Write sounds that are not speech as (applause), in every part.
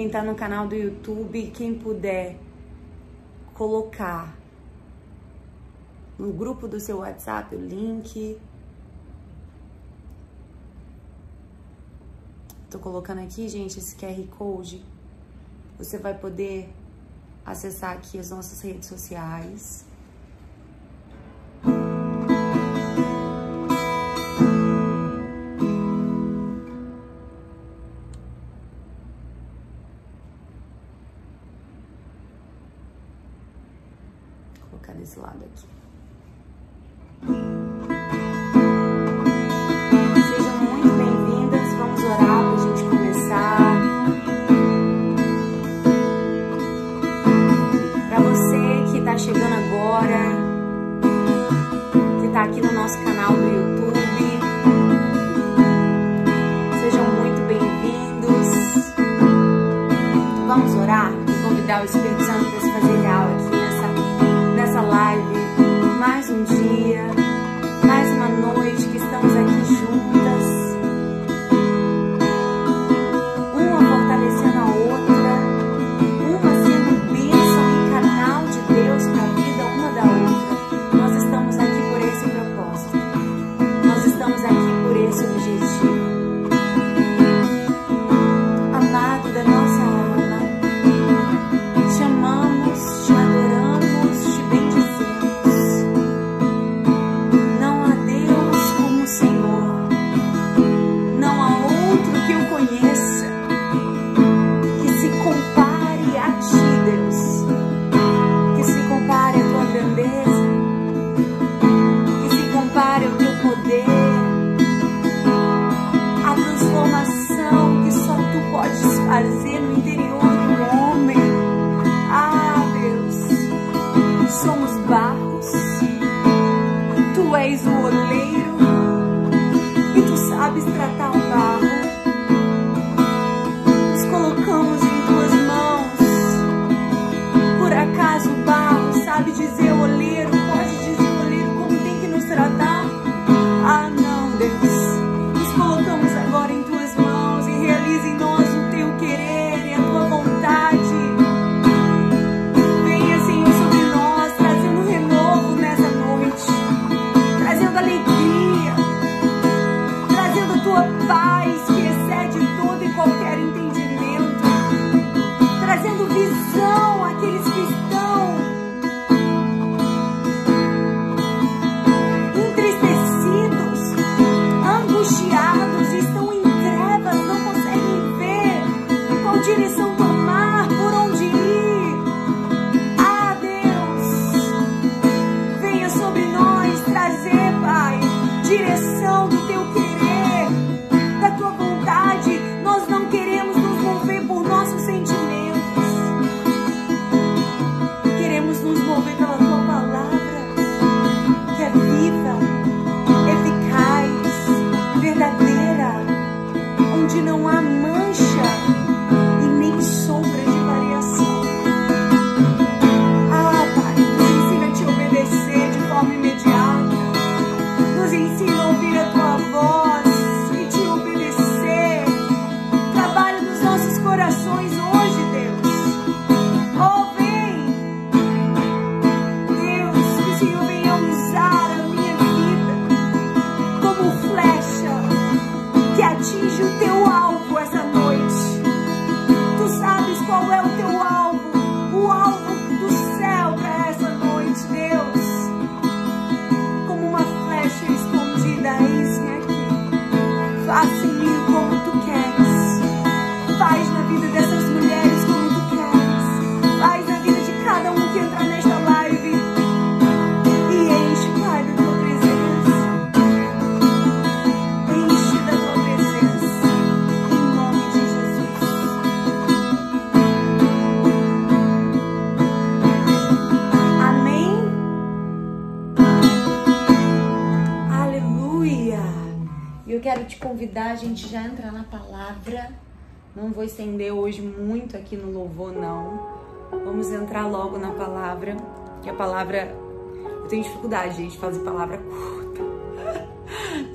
quem tá no canal do YouTube, quem puder colocar no grupo do seu WhatsApp o link. Tô colocando aqui, gente, esse QR Code. Você vai poder acessar aqui as nossas redes sociais. nós não Não vou estender hoje muito aqui no louvor, não. Vamos entrar logo na palavra, que a palavra. Eu tenho dificuldade, gente, de fazer palavra curta.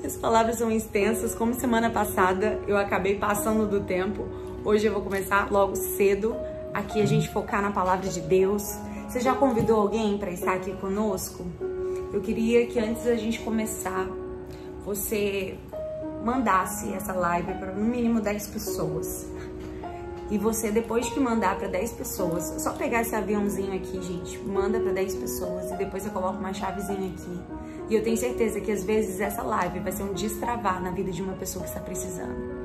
(laughs) As palavras são extensas. Como semana passada eu acabei passando do tempo, hoje eu vou começar logo cedo. Aqui a gente focar na palavra de Deus. Você já convidou alguém para estar aqui conosco? Eu queria que antes da gente começar, você mandasse essa live para no mínimo 10 pessoas. E você, depois que mandar para 10 pessoas, só pegar esse aviãozinho aqui, gente, manda para 10 pessoas e depois você coloca uma chavezinha aqui. E eu tenho certeza que às vezes essa live vai ser um destravar na vida de uma pessoa que está precisando.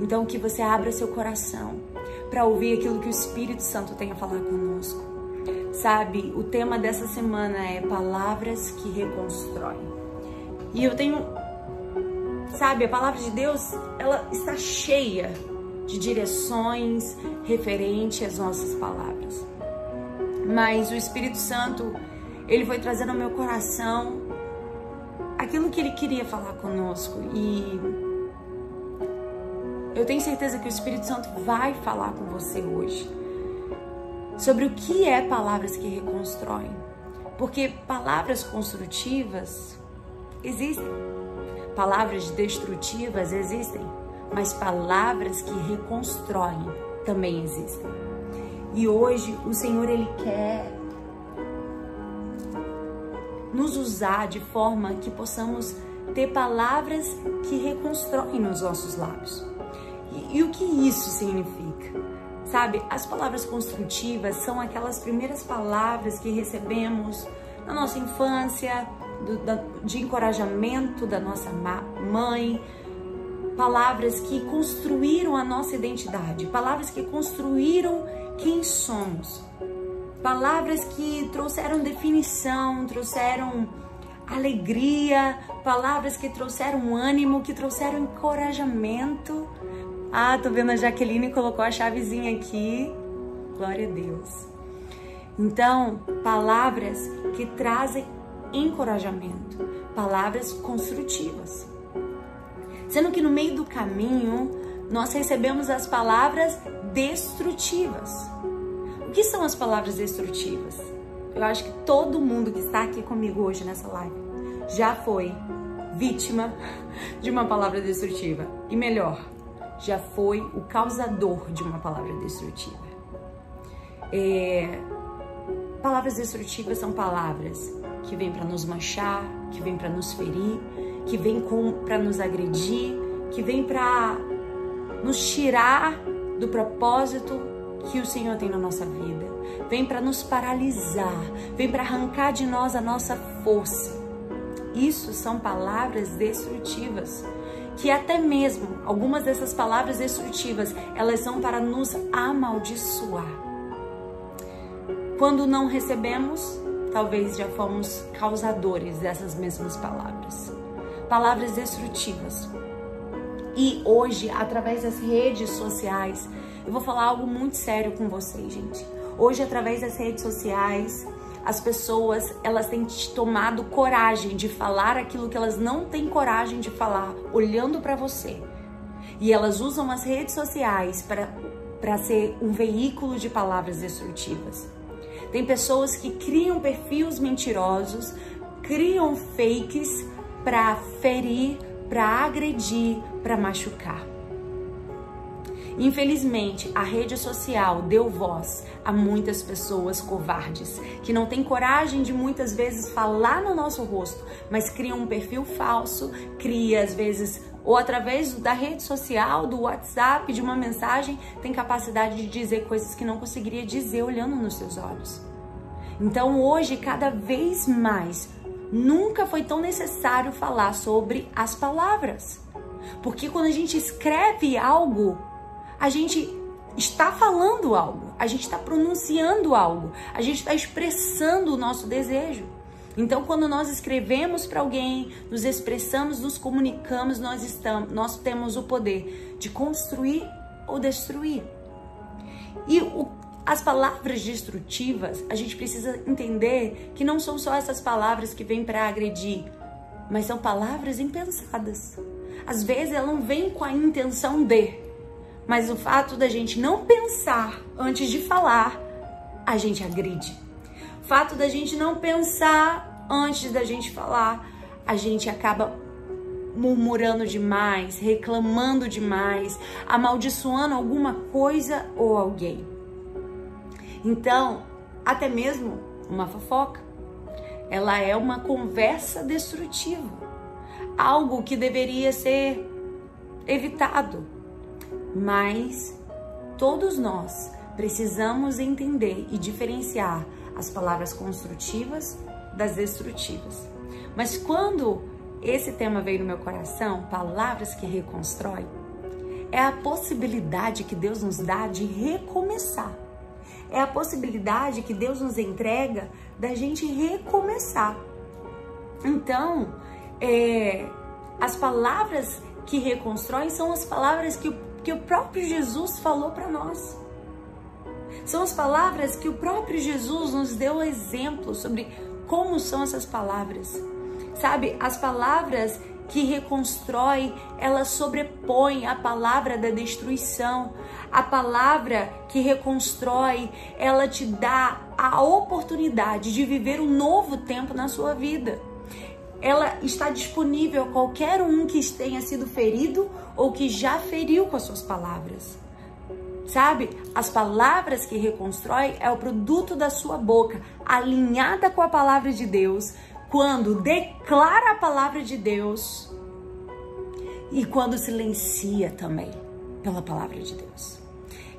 Então, que você abra seu coração para ouvir aquilo que o Espírito Santo tem a falar conosco. Sabe, o tema dessa semana é palavras que reconstroem. E eu tenho, sabe, a palavra de Deus, ela está cheia de direções referente às nossas palavras. Mas o Espírito Santo, ele foi trazendo ao meu coração aquilo que ele queria falar conosco e eu tenho certeza que o Espírito Santo vai falar com você hoje sobre o que é palavras que reconstroem. Porque palavras construtivas existem, palavras destrutivas existem, mas palavras que reconstroem também existem. E hoje o Senhor ele quer nos usar de forma que possamos ter palavras que reconstroem nos nossos lábios. E, e o que isso significa? Sabe, as palavras construtivas são aquelas primeiras palavras que recebemos na nossa infância, do, da, de encorajamento da nossa mãe, palavras que construíram a nossa identidade, palavras que construíram quem somos, palavras que trouxeram definição, trouxeram alegria, palavras que trouxeram ânimo, que trouxeram encorajamento. Ah, tô vendo a Jaqueline colocou a chavezinha aqui. Glória a Deus. Então, palavras que trazem encorajamento, palavras construtivas. Sendo que no meio do caminho nós recebemos as palavras destrutivas. O que são as palavras destrutivas? Eu acho que todo mundo que está aqui comigo hoje nessa live já foi vítima (laughs) de uma palavra destrutiva. E melhor, já foi o causador de uma palavra destrutiva. É... Palavras destrutivas são palavras que vêm para nos manchar, que vêm para nos ferir, que vêm para nos agredir, que vêm para nos tirar do propósito que o Senhor tem na nossa vida. Vem para nos paralisar, vem para arrancar de nós a nossa força. Isso são palavras destrutivas, que até mesmo algumas dessas palavras destrutivas, elas são para nos amaldiçoar. Quando não recebemos, talvez já fomos causadores dessas mesmas palavras. Palavras destrutivas. E hoje, através das redes sociais, eu vou falar algo muito sério com vocês, gente. Hoje, através das redes sociais, as pessoas elas têm tomado coragem de falar aquilo que elas não têm coragem de falar, olhando para você. E elas usam as redes sociais para ser um veículo de palavras destrutivas. Tem pessoas que criam perfis mentirosos, criam fakes para ferir, para agredir, para machucar. Infelizmente, a rede social deu voz a muitas pessoas covardes que não têm coragem de muitas vezes falar no nosso rosto, mas criam um perfil falso, cria às vezes ou através da rede social, do WhatsApp, de uma mensagem, tem capacidade de dizer coisas que não conseguiria dizer olhando nos seus olhos. Então, hoje, cada vez mais, nunca foi tão necessário falar sobre as palavras. Porque quando a gente escreve algo, a gente está falando algo, a gente está pronunciando algo, a gente está expressando o nosso desejo. Então, quando nós escrevemos para alguém, nos expressamos, nos comunicamos, nós estamos, nós temos o poder de construir ou destruir. E o, as palavras destrutivas, a gente precisa entender que não são só essas palavras que vêm para agredir, mas são palavras impensadas. Às vezes ela não vem com a intenção de, mas o fato da gente não pensar antes de falar, a gente agride. O fato da gente não pensar antes da gente falar, a gente acaba murmurando demais, reclamando demais, amaldiçoando alguma coisa ou alguém. Então, até mesmo uma fofoca, ela é uma conversa destrutiva, algo que deveria ser evitado. Mas todos nós precisamos entender e diferenciar as palavras construtivas das destrutivas. Mas quando esse tema veio no meu coração, palavras que reconstrói, é a possibilidade que Deus nos dá de recomeçar. É a possibilidade que Deus nos entrega da gente recomeçar. Então, é, as palavras que reconstroem são as palavras que, que o próprio Jesus falou para nós. São as palavras que o próprio Jesus nos deu exemplo sobre como são essas palavras. Sabe, as palavras que reconstrói, ela sobrepõe a palavra da destruição. A palavra que reconstrói, ela te dá a oportunidade de viver um novo tempo na sua vida. Ela está disponível a qualquer um que tenha sido ferido ou que já feriu com as suas palavras. Sabe? As palavras que reconstrói é o produto da sua boca, alinhada com a palavra de Deus, quando declara a palavra de Deus e quando silencia também pela palavra de Deus.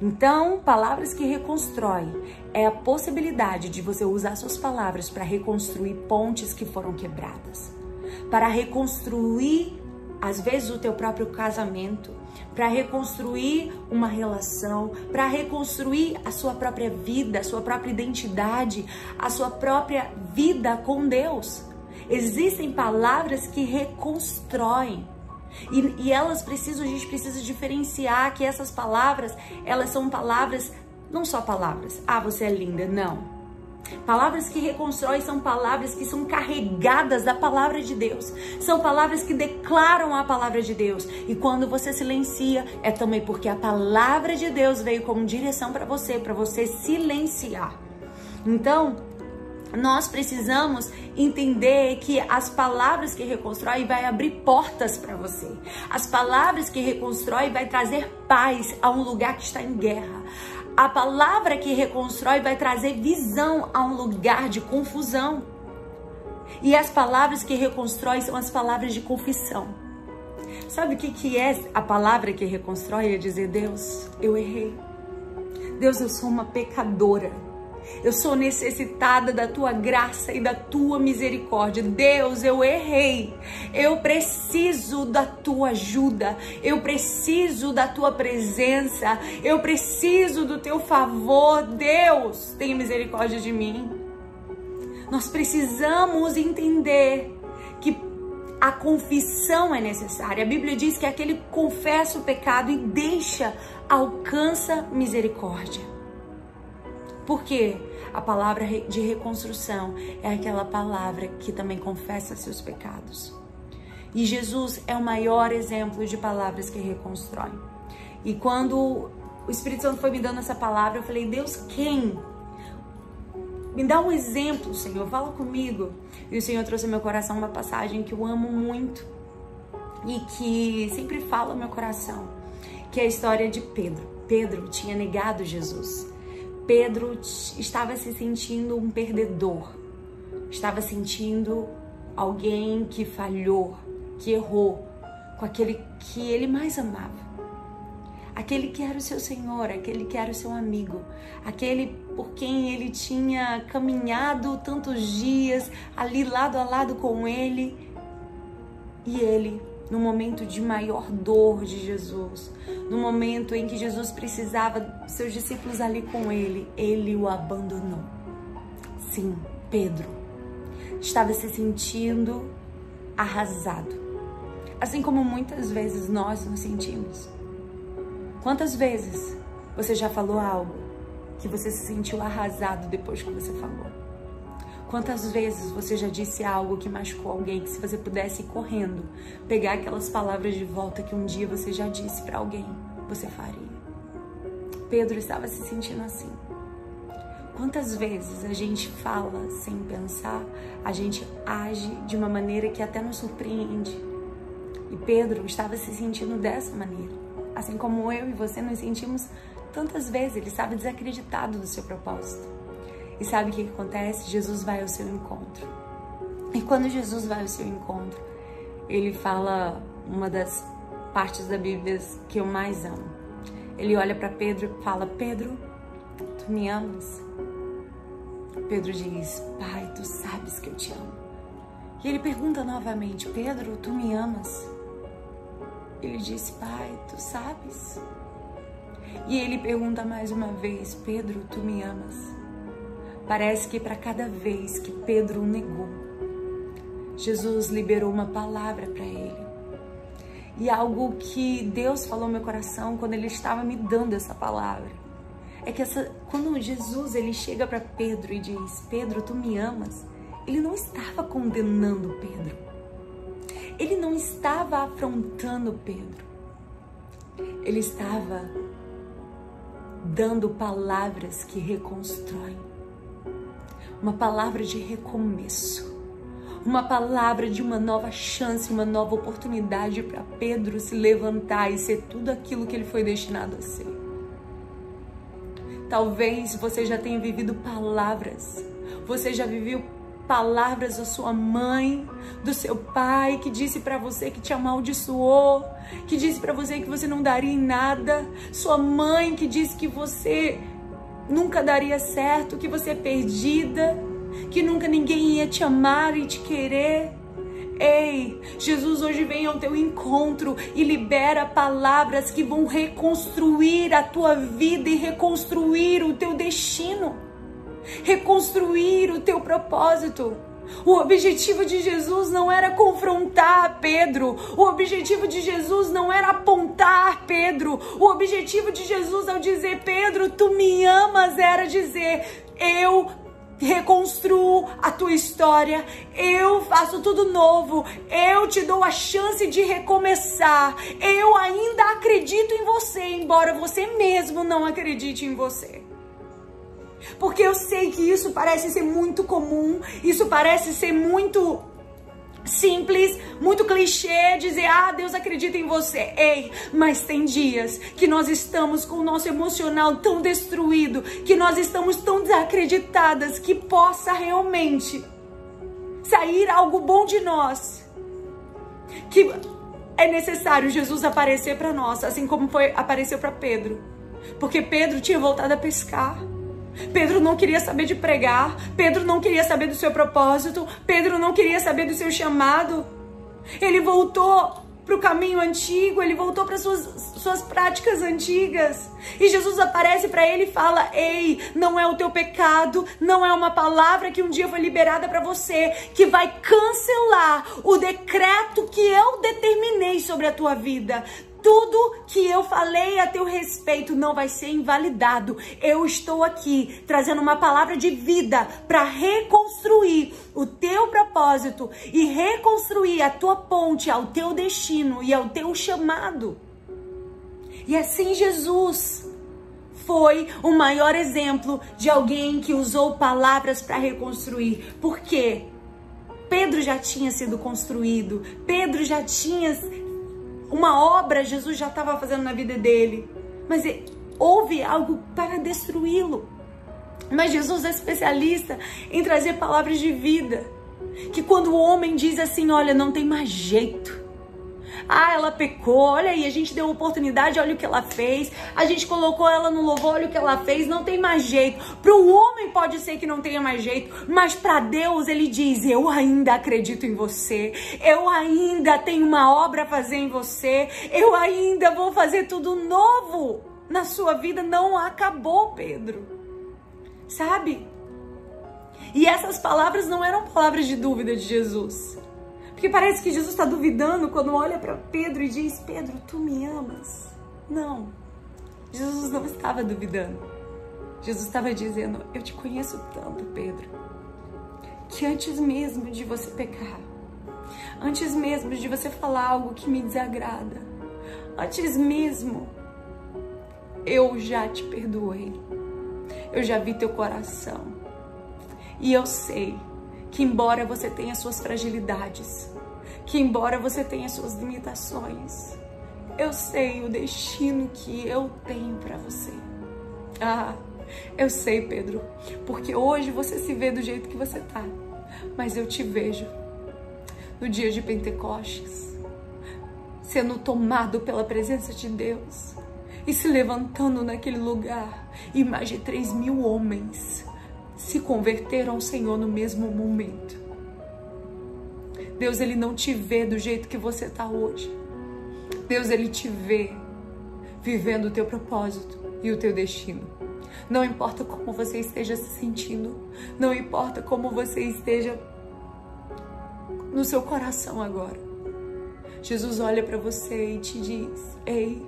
Então, palavras que reconstrói é a possibilidade de você usar suas palavras para reconstruir pontes que foram quebradas, para reconstruir às vezes o teu próprio casamento, para reconstruir uma relação, para reconstruir a sua própria vida, a sua própria identidade, a sua própria vida com Deus. Existem palavras que reconstroem. E, e elas precisam, a gente precisa diferenciar que essas palavras, elas são palavras, não só palavras, ah, você é linda, não Palavras que reconstroem são palavras que são carregadas da palavra de Deus. São palavras que declaram a palavra de Deus. E quando você silencia, é também porque a palavra de Deus veio como direção para você, para você silenciar. Então, nós precisamos entender que as palavras que reconstrói vai abrir portas para você. As palavras que reconstrói vai trazer paz a um lugar que está em guerra. A palavra que reconstrói vai trazer visão a um lugar de confusão. E as palavras que reconstrói são as palavras de confissão. Sabe o que, que é a palavra que reconstrói? É dizer, Deus, eu errei. Deus, eu sou uma pecadora. Eu sou necessitada da tua graça e da tua misericórdia. Deus, eu errei. Eu preciso da tua ajuda. Eu preciso da tua presença. Eu preciso do teu favor. Deus, tenha misericórdia de mim. Nós precisamos entender que a confissão é necessária. A Bíblia diz que aquele que confessa o pecado e deixa alcança misericórdia. Porque a palavra de reconstrução é aquela palavra que também confessa seus pecados. E Jesus é o maior exemplo de palavras que reconstroem. E quando o Espírito Santo foi me dando essa palavra, eu falei: Deus, quem? Me dá um exemplo, Senhor, fala comigo. E o Senhor trouxe ao meu coração uma passagem que eu amo muito e que sempre fala ao meu coração, que é a história de Pedro. Pedro tinha negado Jesus. Pedro estava se sentindo um perdedor, estava sentindo alguém que falhou, que errou com aquele que ele mais amava. Aquele que era o seu Senhor, aquele que era o seu amigo, aquele por quem ele tinha caminhado tantos dias ali lado a lado com ele, e ele no momento de maior dor de Jesus, no momento em que Jesus precisava seus discípulos ali com ele, ele o abandonou. Sim, Pedro estava se sentindo arrasado, assim como muitas vezes nós nos sentimos. Quantas vezes você já falou algo que você se sentiu arrasado depois que você falou? Quantas vezes você já disse algo que machucou alguém que se você pudesse ir correndo, pegar aquelas palavras de volta que um dia você já disse para alguém, você faria? Pedro estava se sentindo assim. Quantas vezes a gente fala sem pensar, a gente age de uma maneira que até nos surpreende. E Pedro estava se sentindo dessa maneira. Assim como eu e você nos sentimos tantas vezes, ele estava desacreditado do seu propósito. E sabe o que acontece? Jesus vai ao seu encontro. E quando Jesus vai ao seu encontro, ele fala uma das partes da Bíblia que eu mais amo. Ele olha para Pedro e fala: Pedro, tu me amas? Pedro diz: Pai, tu sabes que eu te amo. E ele pergunta novamente: Pedro, tu me amas? Ele disse: Pai, tu sabes. E ele pergunta mais uma vez: Pedro, tu me amas? Parece que para cada vez que Pedro o negou, Jesus liberou uma palavra para ele. E algo que Deus falou no meu coração quando ele estava me dando essa palavra é que essa, quando Jesus ele chega para Pedro e diz: Pedro, tu me amas? Ele não estava condenando Pedro. Ele não estava afrontando Pedro. Ele estava dando palavras que reconstroem. Uma palavra de recomeço. Uma palavra de uma nova chance, uma nova oportunidade para Pedro se levantar e ser tudo aquilo que ele foi destinado a ser. Talvez você já tenha vivido palavras. Você já viveu palavras da sua mãe, do seu pai, que disse para você que te amaldiçoou, que disse para você que você não daria em nada, sua mãe que disse que você nunca daria certo, que você é perdida, que nunca ninguém ia te amar e te querer. Ei, Jesus hoje vem ao teu encontro e libera palavras que vão reconstruir a tua vida e reconstruir o teu destino reconstruir o teu propósito. O objetivo de Jesus não era confrontar Pedro. O objetivo de Jesus não era apontar Pedro. O objetivo de Jesus ao dizer Pedro, tu me amas, era dizer eu reconstruo a tua história, eu faço tudo novo, eu te dou a chance de recomeçar. Eu ainda acredito em você, embora você mesmo não acredite em você. Porque eu sei que isso parece ser muito comum, isso parece ser muito simples, muito clichê dizer, ah, Deus acredita em você. Ei, mas tem dias que nós estamos com o nosso emocional tão destruído, que nós estamos tão desacreditadas que possa realmente sair algo bom de nós. Que é necessário Jesus aparecer para nós, assim como foi apareceu para Pedro. Porque Pedro tinha voltado a pescar. Pedro não queria saber de pregar, Pedro não queria saber do seu propósito, Pedro não queria saber do seu chamado. Ele voltou para o caminho antigo, ele voltou para suas suas práticas antigas. E Jesus aparece para ele e fala: "Ei, não é o teu pecado, não é uma palavra que um dia foi liberada para você que vai cancelar o decreto que eu determinei sobre a tua vida. Tudo que eu falei a teu respeito não vai ser invalidado. Eu estou aqui trazendo uma palavra de vida para reconstruir o teu propósito e reconstruir a tua ponte ao teu destino e ao teu chamado. E assim Jesus foi o maior exemplo de alguém que usou palavras para reconstruir. Por quê? Pedro já tinha sido construído, Pedro já tinha uma obra Jesus já estava fazendo na vida dele, mas houve algo para destruí-lo. Mas Jesus é especialista em trazer palavras de vida. Que quando o homem diz assim, olha, não tem mais jeito, ah, ela pecou, olha aí, a gente deu oportunidade, olha o que ela fez. A gente colocou ela no louvor, olha o que ela fez, não tem mais jeito. Para um homem pode ser que não tenha mais jeito, mas para Deus ele diz: Eu ainda acredito em você. Eu ainda tenho uma obra a fazer em você. Eu ainda vou fazer tudo novo na sua vida. Não acabou, Pedro. Sabe? E essas palavras não eram palavras de dúvida de Jesus. Porque parece que Jesus está duvidando quando olha para Pedro e diz: Pedro, tu me amas? Não. Jesus não estava duvidando. Jesus estava dizendo: Eu te conheço tanto, Pedro, que antes mesmo de você pecar, antes mesmo de você falar algo que me desagrada, antes mesmo, eu já te perdoei. Eu já vi teu coração. E eu sei que embora você tenha suas fragilidades, que embora você tenha suas limitações, eu sei o destino que eu tenho para você. Ah, eu sei, Pedro, porque hoje você se vê do jeito que você tá, mas eu te vejo no dia de Pentecostes, sendo tomado pela presença de Deus e se levantando naquele lugar. E mais de 3 mil homens se converteram ao Senhor no mesmo momento. Deus, Ele não te vê do jeito que você está hoje. Deus, Ele te vê vivendo o teu propósito e o teu destino. Não importa como você esteja se sentindo, não importa como você esteja no seu coração agora. Jesus olha para você e te diz: Ei,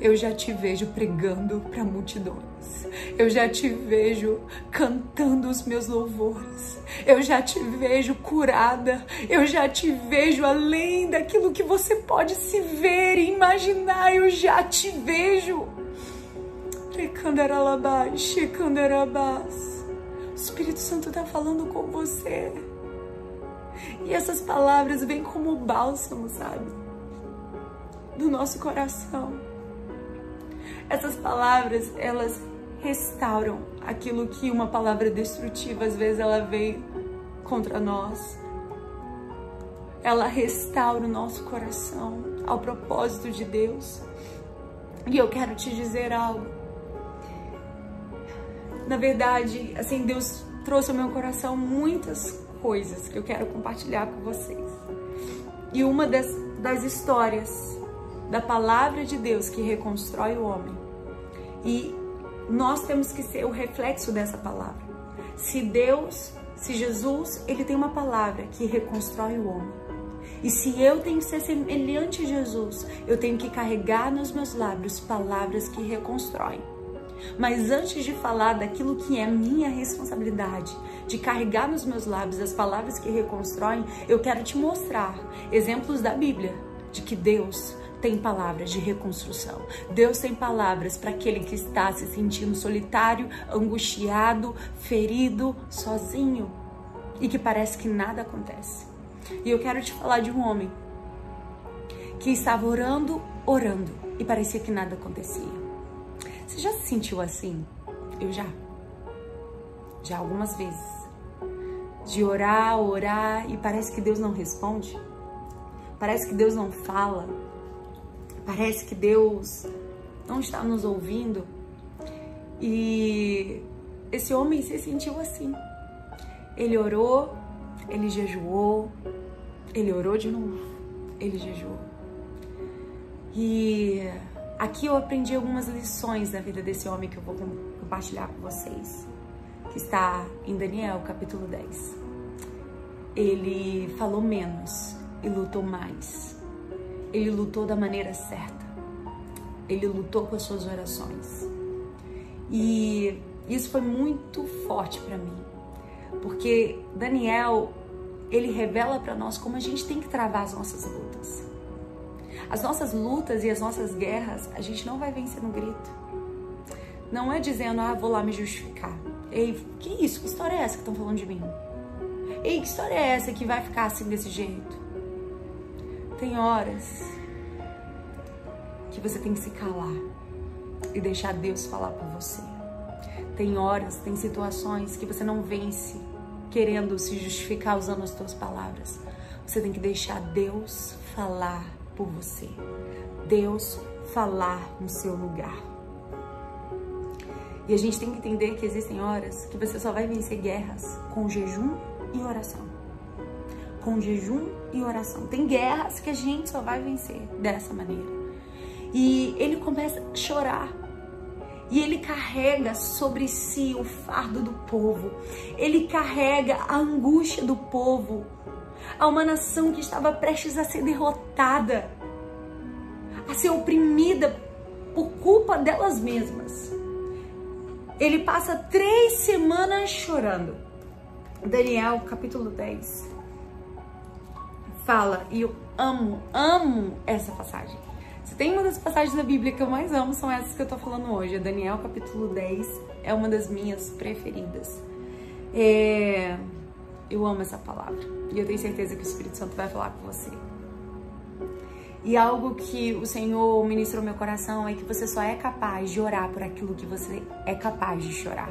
eu já te vejo pregando para multidões. Eu já te vejo cantando os meus louvores. Eu já te vejo curada. Eu já te vejo além daquilo que você pode se ver e imaginar. Eu já te vejo. O Espírito Santo está falando com você. E essas palavras vêm como bálsamo, sabe? Do nosso coração. Essas palavras, elas restauram aquilo que uma palavra destrutiva, às vezes, ela veio contra nós. Ela restaura o nosso coração ao propósito de Deus. E eu quero te dizer algo. Na verdade, assim, Deus trouxe ao meu coração muitas coisas que eu quero compartilhar com vocês. E uma das, das histórias da palavra de Deus que reconstrói o homem. E nós temos que ser o reflexo dessa palavra. Se Deus, se Jesus, ele tem uma palavra que reconstrói o homem. E se eu tenho que ser semelhante a Jesus, eu tenho que carregar nos meus lábios palavras que reconstroem. Mas antes de falar daquilo que é minha responsabilidade, de carregar nos meus lábios as palavras que reconstroem, eu quero te mostrar exemplos da Bíblia de que Deus tem palavras de reconstrução. Deus tem palavras para aquele que está se sentindo solitário, angustiado, ferido, sozinho e que parece que nada acontece. E eu quero te falar de um homem que estava orando, orando e parecia que nada acontecia. Você já se sentiu assim? Eu já. Já algumas vezes. De orar, orar e parece que Deus não responde. Parece que Deus não fala. Parece que Deus não está nos ouvindo. E esse homem se sentiu assim. Ele orou, ele jejuou, ele orou de novo, ele jejuou. E Aqui eu aprendi algumas lições da vida desse homem que eu vou compartilhar com vocês, que está em Daniel, capítulo 10. Ele falou menos e lutou mais. Ele lutou da maneira certa. Ele lutou com as suas orações. E isso foi muito forte para mim, porque Daniel, ele revela para nós como a gente tem que travar as nossas lutas. As nossas lutas e as nossas guerras, a gente não vai vencer no grito. Não é dizendo, ah, vou lá me justificar. Ei, que isso? Que história é essa que estão falando de mim? Ei, que história é essa que vai ficar assim desse jeito? Tem horas que você tem que se calar e deixar Deus falar por você. Tem horas, tem situações que você não vence querendo se justificar usando as suas palavras. Você tem que deixar Deus falar por você. Deus falar no seu lugar. E a gente tem que entender que existem horas que você só vai vencer guerras com jejum e oração. Com jejum e oração. Tem guerras que a gente só vai vencer dessa maneira. E ele começa a chorar. E ele carrega sobre si o fardo do povo. Ele carrega a angústia do povo a uma nação que estava prestes a ser derrotada, a ser oprimida por culpa delas mesmas. Ele passa três semanas chorando. Daniel, capítulo 10, fala, e eu amo, amo essa passagem. Se tem uma das passagens da Bíblia que eu mais amo, são essas que eu tô falando hoje. Daniel, capítulo 10, é uma das minhas preferidas. É Eu amo essa palavra. E eu tenho certeza que o Espírito Santo vai falar com você. E algo que o Senhor ministrou no meu coração é que você só é capaz de orar por aquilo que você é capaz de chorar.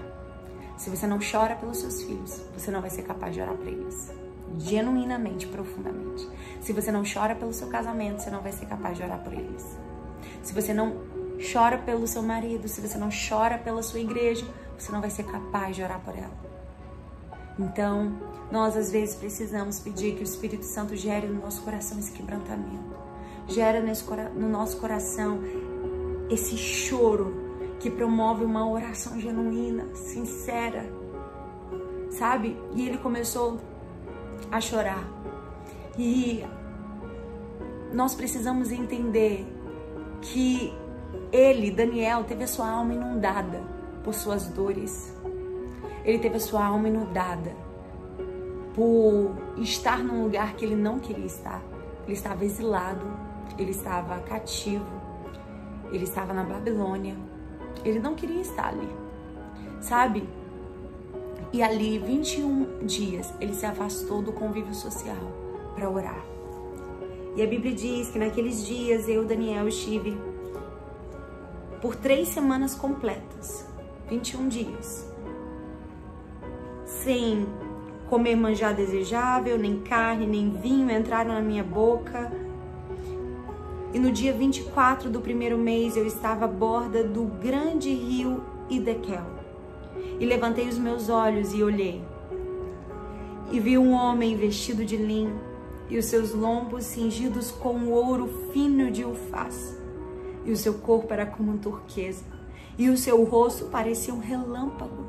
Se você não chora pelos seus filhos, você não vai ser capaz de orar para eles. Genuinamente, profundamente. Se você não chora pelo seu casamento, você não vai ser capaz de orar por eles. Se você não chora pelo seu marido, se você não chora pela sua igreja, você não vai ser capaz de orar por ela. Então, nós às vezes precisamos pedir que o Espírito Santo gere no nosso coração esse quebrantamento. Gera no nosso coração esse choro que promove uma oração genuína, sincera, sabe? E ele começou a chorar. E nós precisamos entender que ele, Daniel, teve a sua alma inundada por suas dores. Ele teve a sua alma inundada por estar num lugar que ele não queria estar. Ele estava exilado, ele estava cativo, ele estava na Babilônia. Ele não queria estar ali, sabe? E ali, 21 dias, ele se afastou do convívio social para orar. E a Bíblia diz que naqueles dias eu, Daniel, estive por três semanas completas, 21 dias, sem comer manjar desejável, nem carne, nem vinho entraram na minha boca. E no dia 24 do primeiro mês eu estava à borda do grande rio Idekel. E levantei os meus olhos e olhei. E vi um homem vestido de linho e os seus lombos cingidos com ouro fino de ufaz e o seu corpo era como turquesa, e o seu rosto parecia um relâmpago,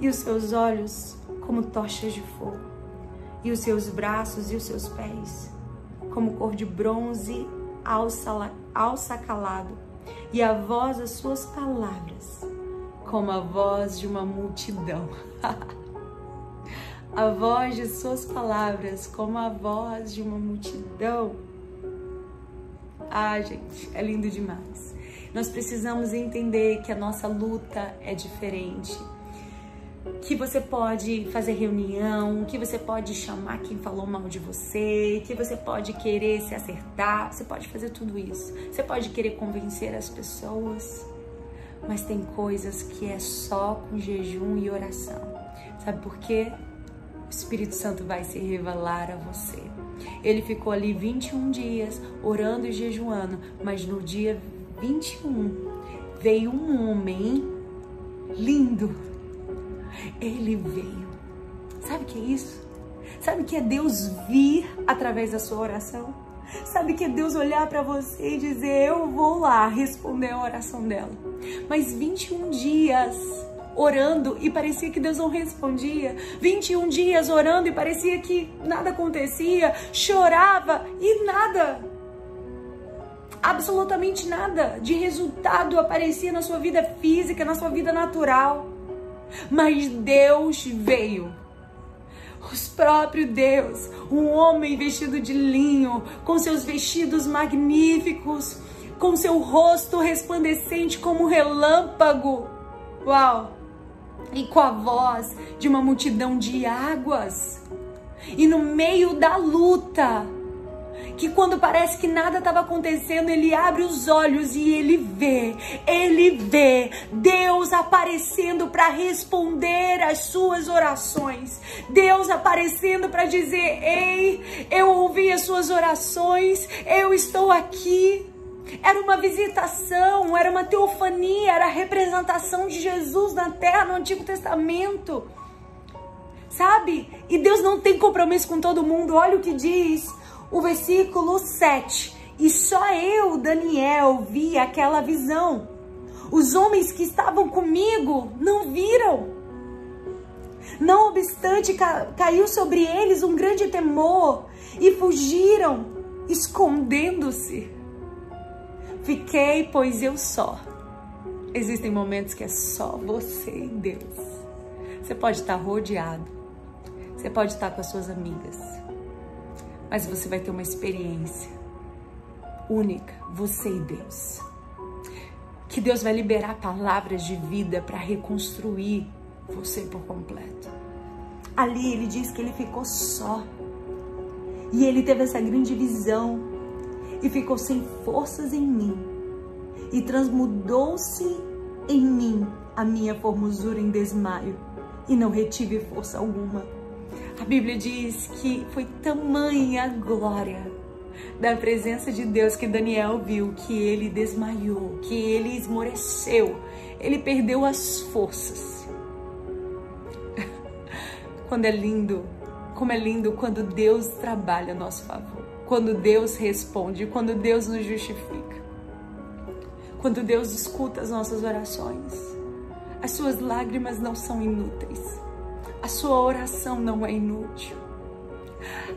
e os seus olhos como tochas de fogo, e os seus braços e os seus pés como cor de bronze alça calado, e a voz das suas palavras como a voz de uma multidão. (laughs) a voz de suas palavras como a voz de uma multidão. Ah, gente, é lindo demais. Nós precisamos entender que a nossa luta é diferente. Que você pode fazer reunião, que você pode chamar quem falou mal de você, que você pode querer se acertar, você pode fazer tudo isso. Você pode querer convencer as pessoas, mas tem coisas que é só com jejum e oração. Sabe por quê? O Espírito Santo vai se revelar a você. Ele ficou ali 21 dias orando e jejuando, mas no dia 21 veio um homem lindo. Ele veio. Sabe o que é isso? Sabe que é Deus vir através da sua oração? Sabe que é Deus olhar para você e dizer: Eu vou lá responder a oração dela. Mas 21 dias orando e parecia que Deus não respondia. 21 dias orando e parecia que nada acontecia. Chorava e nada. Absolutamente nada de resultado aparecia na sua vida física, na sua vida natural. Mas Deus veio. Os próprios Deus, um homem vestido de linho, com seus vestidos magníficos, com seu rosto resplandecente como um relâmpago. Uau! e com a voz de uma multidão de águas. E no meio da luta, que quando parece que nada estava acontecendo, ele abre os olhos e ele vê, ele vê Deus aparecendo para responder às suas orações. Deus aparecendo para dizer: "Ei, eu ouvi as suas orações, eu estou aqui". Era uma visitação, era uma teofania, era a representação de Jesus na terra no Antigo Testamento. Sabe? E Deus não tem compromisso com todo mundo. Olha o que diz o versículo 7. E só eu, Daniel, vi aquela visão. Os homens que estavam comigo não viram. Não obstante, caiu sobre eles um grande temor e fugiram, escondendo-se. Fiquei, pois eu só. Existem momentos que é só você e Deus. Você pode estar rodeado, você pode estar com as suas amigas, mas você vai ter uma experiência única, você e Deus. Que Deus vai liberar palavras de vida para reconstruir você por completo. ali ele diz que ele ficou só. E ele teve essa grande visão e ficou sem forças em mim. E transmudou-se em mim a minha formosura em desmaio e não retive força alguma. A Bíblia diz que foi tamanha glória da presença de Deus que Daniel viu que ele desmaiou, que ele esmoreceu, ele perdeu as forças. (laughs) Quando é lindo, como é lindo quando Deus trabalha a nosso favor, quando Deus responde, quando Deus nos justifica, quando Deus escuta as nossas orações. As suas lágrimas não são inúteis, a sua oração não é inútil,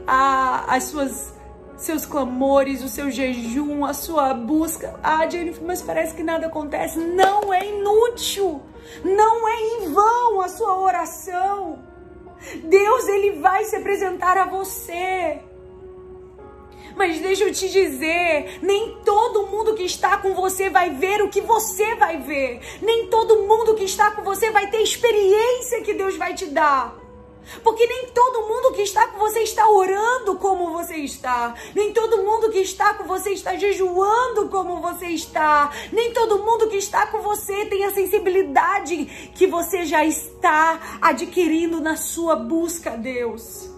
as suas seus clamores, o seu jejum, a sua busca. Ah, Jennifer, mas parece que nada acontece. Não é inútil. Não é em vão a sua oração. Deus, ele vai se apresentar a você. Mas deixa eu te dizer, nem todo mundo que está com você vai ver o que você vai ver. Nem todo mundo que está com você vai ter experiência que Deus vai te dar. Porque nem todo mundo que está com você está orando como você está. Nem todo mundo que está com você está jejuando como você está. Nem todo mundo que está com você tem a sensibilidade que você já está adquirindo na sua busca a Deus.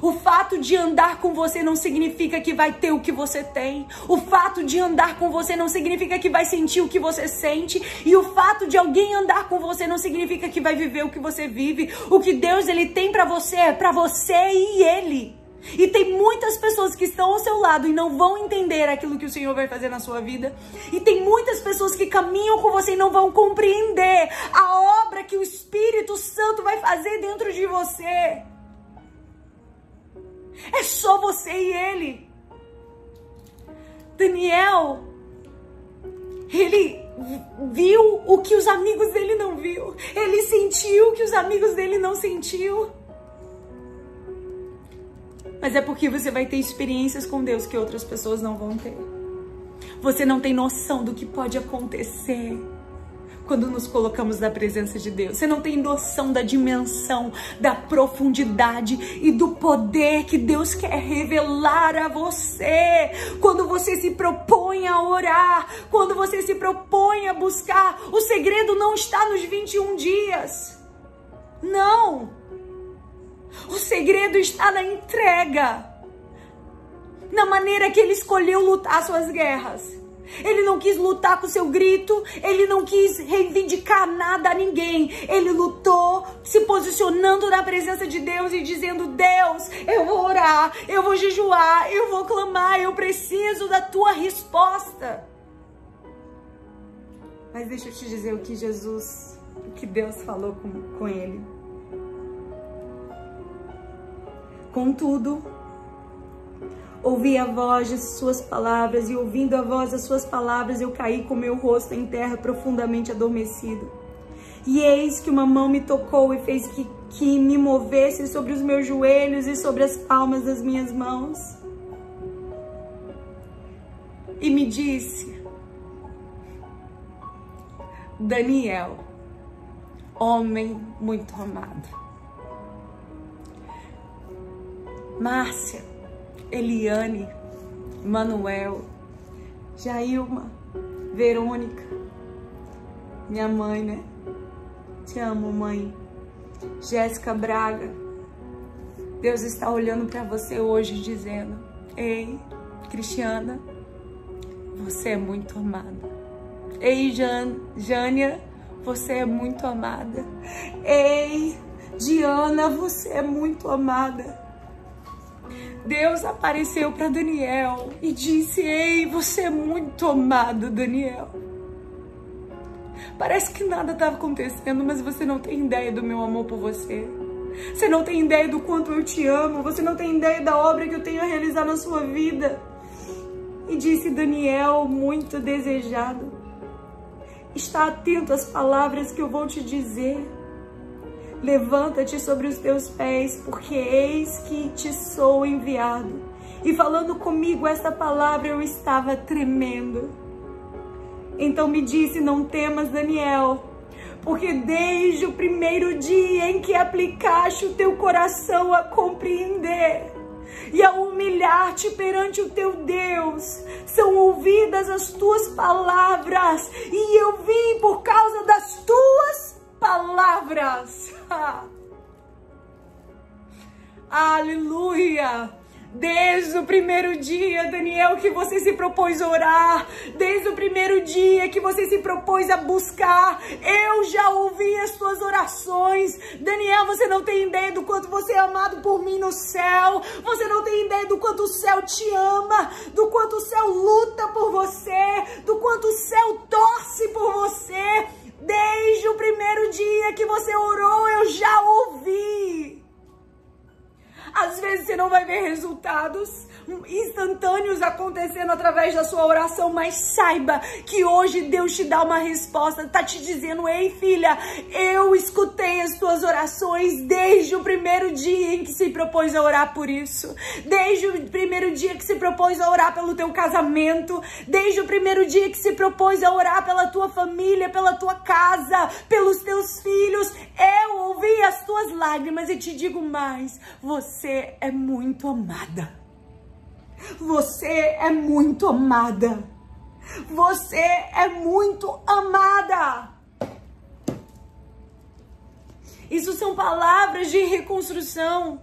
O fato de andar com você não significa que vai ter o que você tem. O fato de andar com você não significa que vai sentir o que você sente. E o fato de alguém andar com você não significa que vai viver o que você vive. O que Deus ele tem para você é para você e ele. E tem muitas pessoas que estão ao seu lado e não vão entender aquilo que o Senhor vai fazer na sua vida. E tem muitas pessoas que caminham com você e não vão compreender a obra que o Espírito Santo vai fazer dentro de você. É só você e ele. Daniel, ele viu o que os amigos dele não viu. Ele sentiu o que os amigos dele não sentiu. Mas é porque você vai ter experiências com Deus que outras pessoas não vão ter. Você não tem noção do que pode acontecer quando nos colocamos na presença de Deus. Você não tem noção da dimensão, da profundidade e do poder que Deus quer revelar a você. Quando você se propõe a orar, quando você se propõe a buscar, o segredo não está nos 21 dias. Não! O segredo está na entrega, na maneira que ele escolheu lutar suas guerras. Ele não quis lutar com seu grito, ele não quis reivindicar nada a ninguém. Ele lutou se posicionando na presença de Deus e dizendo: Deus, eu vou orar, eu vou jejuar, eu vou clamar, eu preciso da tua resposta. Mas deixa eu te dizer o que Jesus, o que Deus falou com, com ele. Contudo, Ouvi a voz de suas palavras, e ouvindo a voz das suas palavras, eu caí com meu rosto em terra profundamente adormecido. E eis que uma mão me tocou e fez que, que me movesse sobre os meus joelhos e sobre as palmas das minhas mãos. E me disse: Daniel, homem muito amado. Márcia, Eliane, Manuel, Jailma, Verônica, minha mãe, né? Te amo, mãe. Jéssica Braga, Deus está olhando para você hoje dizendo: Ei, Cristiana, você é muito amada. Ei, Jan, Jânia, você é muito amada. Ei, Diana, você é muito amada. Deus apareceu para Daniel e disse: Ei, você é muito amado, Daniel. Parece que nada estava acontecendo, mas você não tem ideia do meu amor por você. Você não tem ideia do quanto eu te amo. Você não tem ideia da obra que eu tenho a realizar na sua vida. E disse Daniel, muito desejado: Está atento às palavras que eu vou te dizer. Levanta-te sobre os teus pés, porque eis que te sou enviado. E falando comigo esta palavra, eu estava tremendo. Então me disse: Não temas, Daniel, porque desde o primeiro dia em que aplicaste o teu coração a compreender e a humilhar-te perante o teu Deus, são ouvidas as tuas palavras, e eu vim por causa das tuas palavras. (laughs) Aleluia! Desde o primeiro dia, Daniel, que você se propôs a orar, desde o primeiro dia que você se propôs a buscar, eu já ouvi as suas orações. Daniel, você não tem ideia do quanto você é amado por mim no céu. Você não tem ideia do quanto o céu te ama, do quanto o céu luta por você, do quanto o céu torce por você. Desde o primeiro dia que você orou, eu já ouvi. Às vezes você não vai ver resultados instantâneos acontecendo através da sua oração, mas saiba que hoje Deus te dá uma resposta, tá te dizendo: "Ei, filha, eu escutei as tuas orações desde o primeiro dia em que se propôs a orar por isso, desde o primeiro dia que se propôs a orar pelo teu casamento, desde o primeiro dia que se propôs a orar pela tua família, pela tua casa, pelos teus filhos. Eu ouvi as tuas lágrimas e te digo mais: você é muito amada. Você é muito amada. Você é muito amada. Isso são palavras de reconstrução.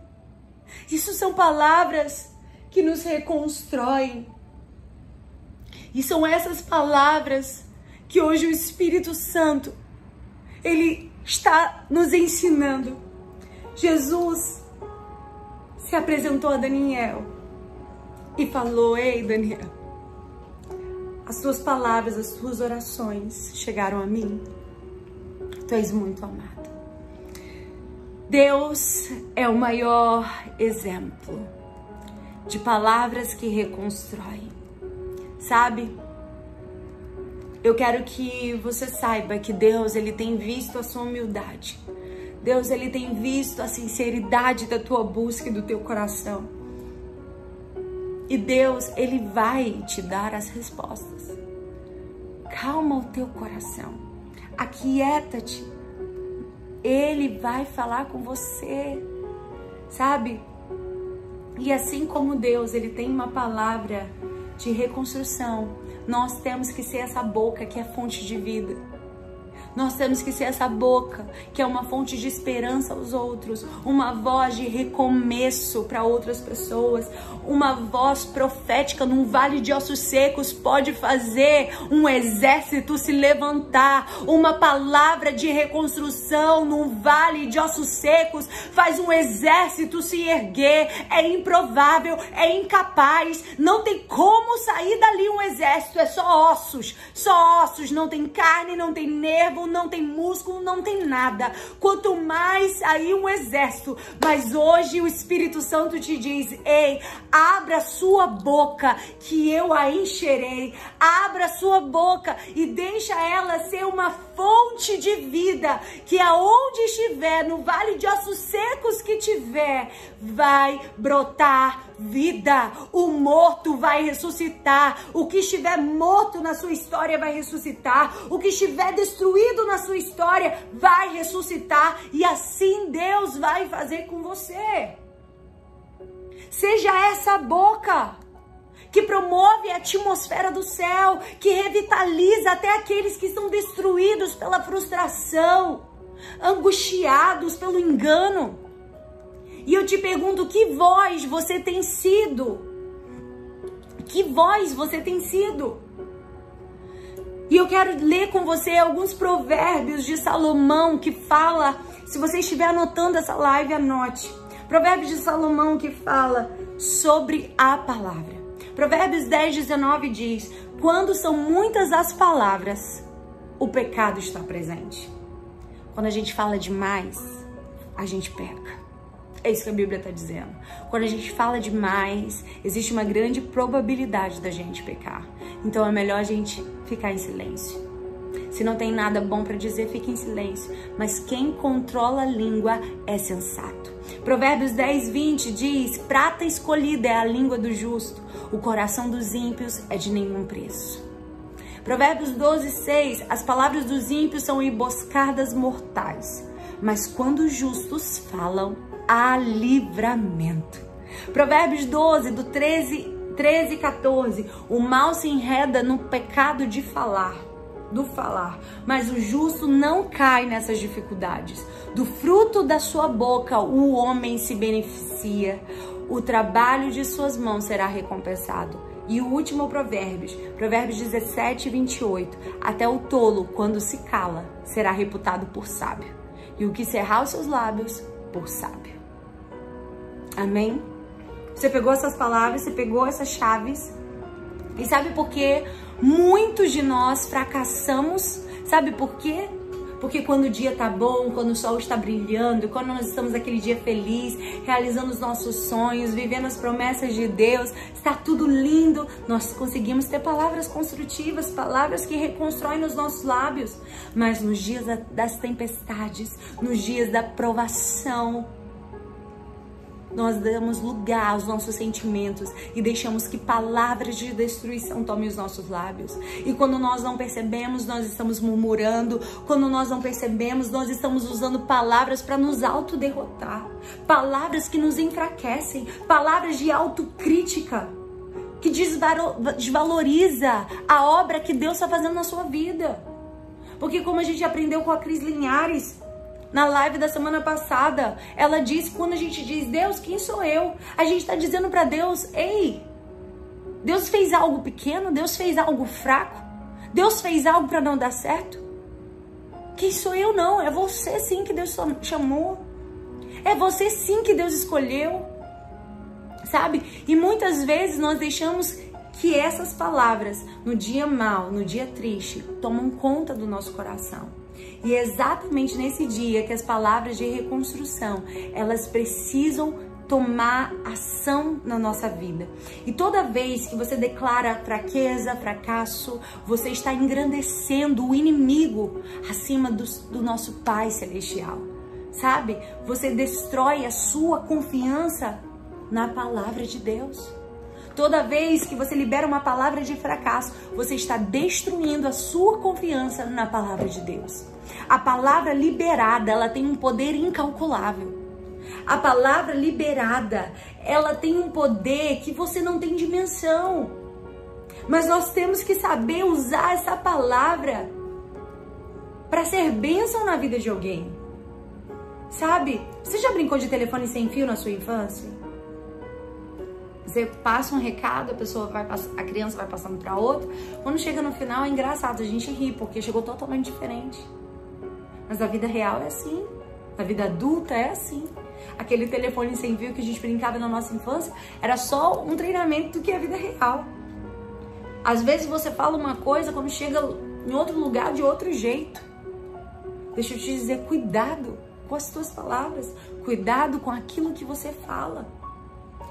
Isso são palavras que nos reconstroem. E são essas palavras que hoje o Espírito Santo ele está nos ensinando. Jesus se apresentou a Daniel e falou: Ei, Daniel, as tuas palavras, as tuas orações chegaram a mim. Tu és muito amado. Deus é o maior exemplo de palavras que reconstroem. Sabe? Eu quero que você saiba que Deus, ele tem visto a sua humildade. Deus, ele tem visto a sinceridade da tua busca e do teu coração. E Deus, Ele vai te dar as respostas. Calma o teu coração. Aquieta-te. Ele vai falar com você. Sabe? E assim como Deus, Ele tem uma palavra de reconstrução, nós temos que ser essa boca que é fonte de vida. Nós temos que ser essa boca que é uma fonte de esperança aos outros, uma voz de recomeço para outras pessoas, uma voz profética num vale de ossos secos pode fazer um exército se levantar, uma palavra de reconstrução num vale de ossos secos faz um exército se erguer. É improvável, é incapaz, não tem como sair dali um exército, é só ossos, só ossos, não tem carne, não tem nervo, não tem músculo, não tem nada. Quanto mais aí um exército. Mas hoje o Espírito Santo te diz: ei, abra sua boca que eu a encherei. Abra sua boca e deixa ela ser uma fonte de vida. Que aonde estiver, no vale de ossos secos que tiver, vai brotar vida. O morto vai ressuscitar. O que estiver morto na sua história vai ressuscitar. O que estiver destruído na sua história vai ressuscitar. E assim Deus vai fazer com você. Seja essa boca que promove a atmosfera do céu, que revitaliza até aqueles que estão destruídos pela frustração, angustiados pelo engano. E eu te pergunto: que voz você tem sido? Que voz você tem sido? E eu quero ler com você alguns provérbios de Salomão que fala, se você estiver anotando essa live, anote. Provérbios de Salomão que fala sobre a palavra. Provérbios 10, 19 diz: Quando são muitas as palavras, o pecado está presente. Quando a gente fala demais, a gente peca. É isso que a Bíblia está dizendo. Quando a gente fala demais, existe uma grande probabilidade da gente pecar. Então é melhor a gente ficar em silêncio. Se não tem nada bom para dizer, fique em silêncio. Mas quem controla a língua é sensato. Provérbios 10, 20 diz: Prata escolhida é a língua do justo, o coração dos ímpios é de nenhum preço. Provérbios 12, 6. As palavras dos ímpios são emboscadas mortais, mas quando os justos falam, há livramento. Provérbios 12, do 13, 13 e 14. O mal se enreda no pecado de falar do falar, mas o justo não cai nessas dificuldades. Do fruto da sua boca o homem se beneficia, o trabalho de suas mãos será recompensado. E o último Provérbios, Provérbios 17 e 28. Até o tolo, quando se cala, será reputado por sábio. E o que cerrar os seus lábios, por sábio. Amém? Você pegou essas palavras, você pegou essas chaves. E sabe por que muitos de nós fracassamos? Sabe por quê? Porque quando o dia tá bom, quando o sol está brilhando, quando nós estamos aquele dia feliz, realizando os nossos sonhos, vivendo as promessas de Deus, está tudo lindo, nós conseguimos ter palavras construtivas, palavras que reconstroem nos nossos lábios. Mas nos dias das tempestades, nos dias da provação, nós damos lugar aos nossos sentimentos e deixamos que palavras de destruição tomem os nossos lábios. E quando nós não percebemos, nós estamos murmurando. Quando nós não percebemos, nós estamos usando palavras para nos autoderrotar. Palavras que nos enfraquecem, palavras de autocrítica que desvaloriza a obra que Deus está fazendo na sua vida. Porque como a gente aprendeu com a Cris Linhares, na live da semana passada, ela disse quando a gente diz, Deus, quem sou eu? A gente está dizendo para Deus, ei, Deus fez algo pequeno, Deus fez algo fraco, Deus fez algo para não dar certo. Quem sou eu não? É você sim que Deus chamou. É você sim que Deus escolheu. Sabe? E muitas vezes nós deixamos que essas palavras, no dia mal, no dia triste, tomam conta do nosso coração. E é exatamente nesse dia que as palavras de reconstrução, elas precisam tomar ação na nossa vida. E toda vez que você declara fraqueza, fracasso, você está engrandecendo o inimigo acima do, do nosso Pai Celestial. Sabe? Você destrói a sua confiança na palavra de Deus. Toda vez que você libera uma palavra de fracasso, você está destruindo a sua confiança na palavra de Deus. A palavra liberada, ela tem um poder incalculável. A palavra liberada, ela tem um poder que você não tem dimensão. Mas nós temos que saber usar essa palavra para ser bênção na vida de alguém. Sabe? Você já brincou de telefone sem fio na sua infância? Você passa um recado, a pessoa vai a criança vai passando para outra. Quando chega no final é engraçado, a gente ri porque chegou totalmente diferente. Mas a vida real é assim. A vida adulta é assim. Aquele telefone sem fio que a gente brincava na nossa infância era só um treinamento do que é a vida real. Às vezes você fala uma coisa quando chega em outro lugar de outro jeito. Deixa eu te dizer, cuidado com as tuas palavras, cuidado com aquilo que você fala.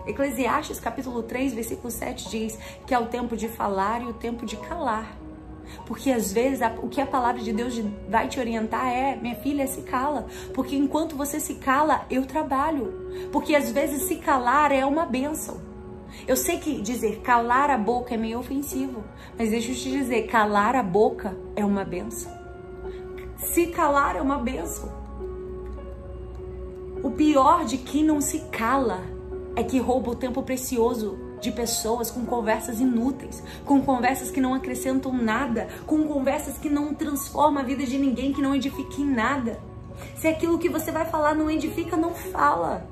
Eclesiastes capítulo 3, versículo 7 diz que é o tempo de falar e o tempo de calar. Porque às vezes a, o que a palavra de Deus vai te orientar é, minha filha, se cala. Porque enquanto você se cala, eu trabalho. Porque às vezes se calar é uma benção. Eu sei que dizer calar a boca é meio ofensivo, mas deixa eu te dizer, calar a boca é uma benção. Se calar é uma benção. O pior de quem não se cala é que rouba o tempo precioso de pessoas com conversas inúteis, com conversas que não acrescentam nada, com conversas que não transformam a vida de ninguém, que não edifica em nada. Se aquilo que você vai falar não edifica, não fala.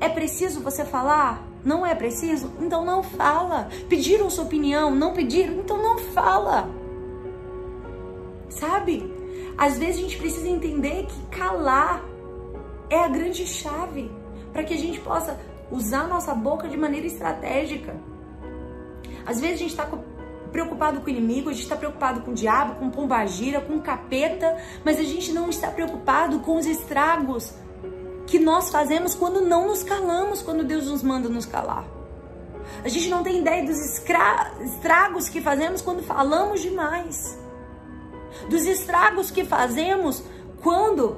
É preciso você falar? Não é preciso? Então não fala. Pediram sua opinião? Não pediram? Então não fala. Sabe? Às vezes a gente precisa entender que calar é a grande chave para que a gente possa usar nossa boca de maneira estratégica. Às vezes a gente está preocupado com o inimigo, a gente está preocupado com o diabo, com pombagira, com capeta, mas a gente não está preocupado com os estragos que nós fazemos quando não nos calamos, quando Deus nos manda nos calar. A gente não tem ideia dos estragos que fazemos quando falamos demais. Dos estragos que fazemos quando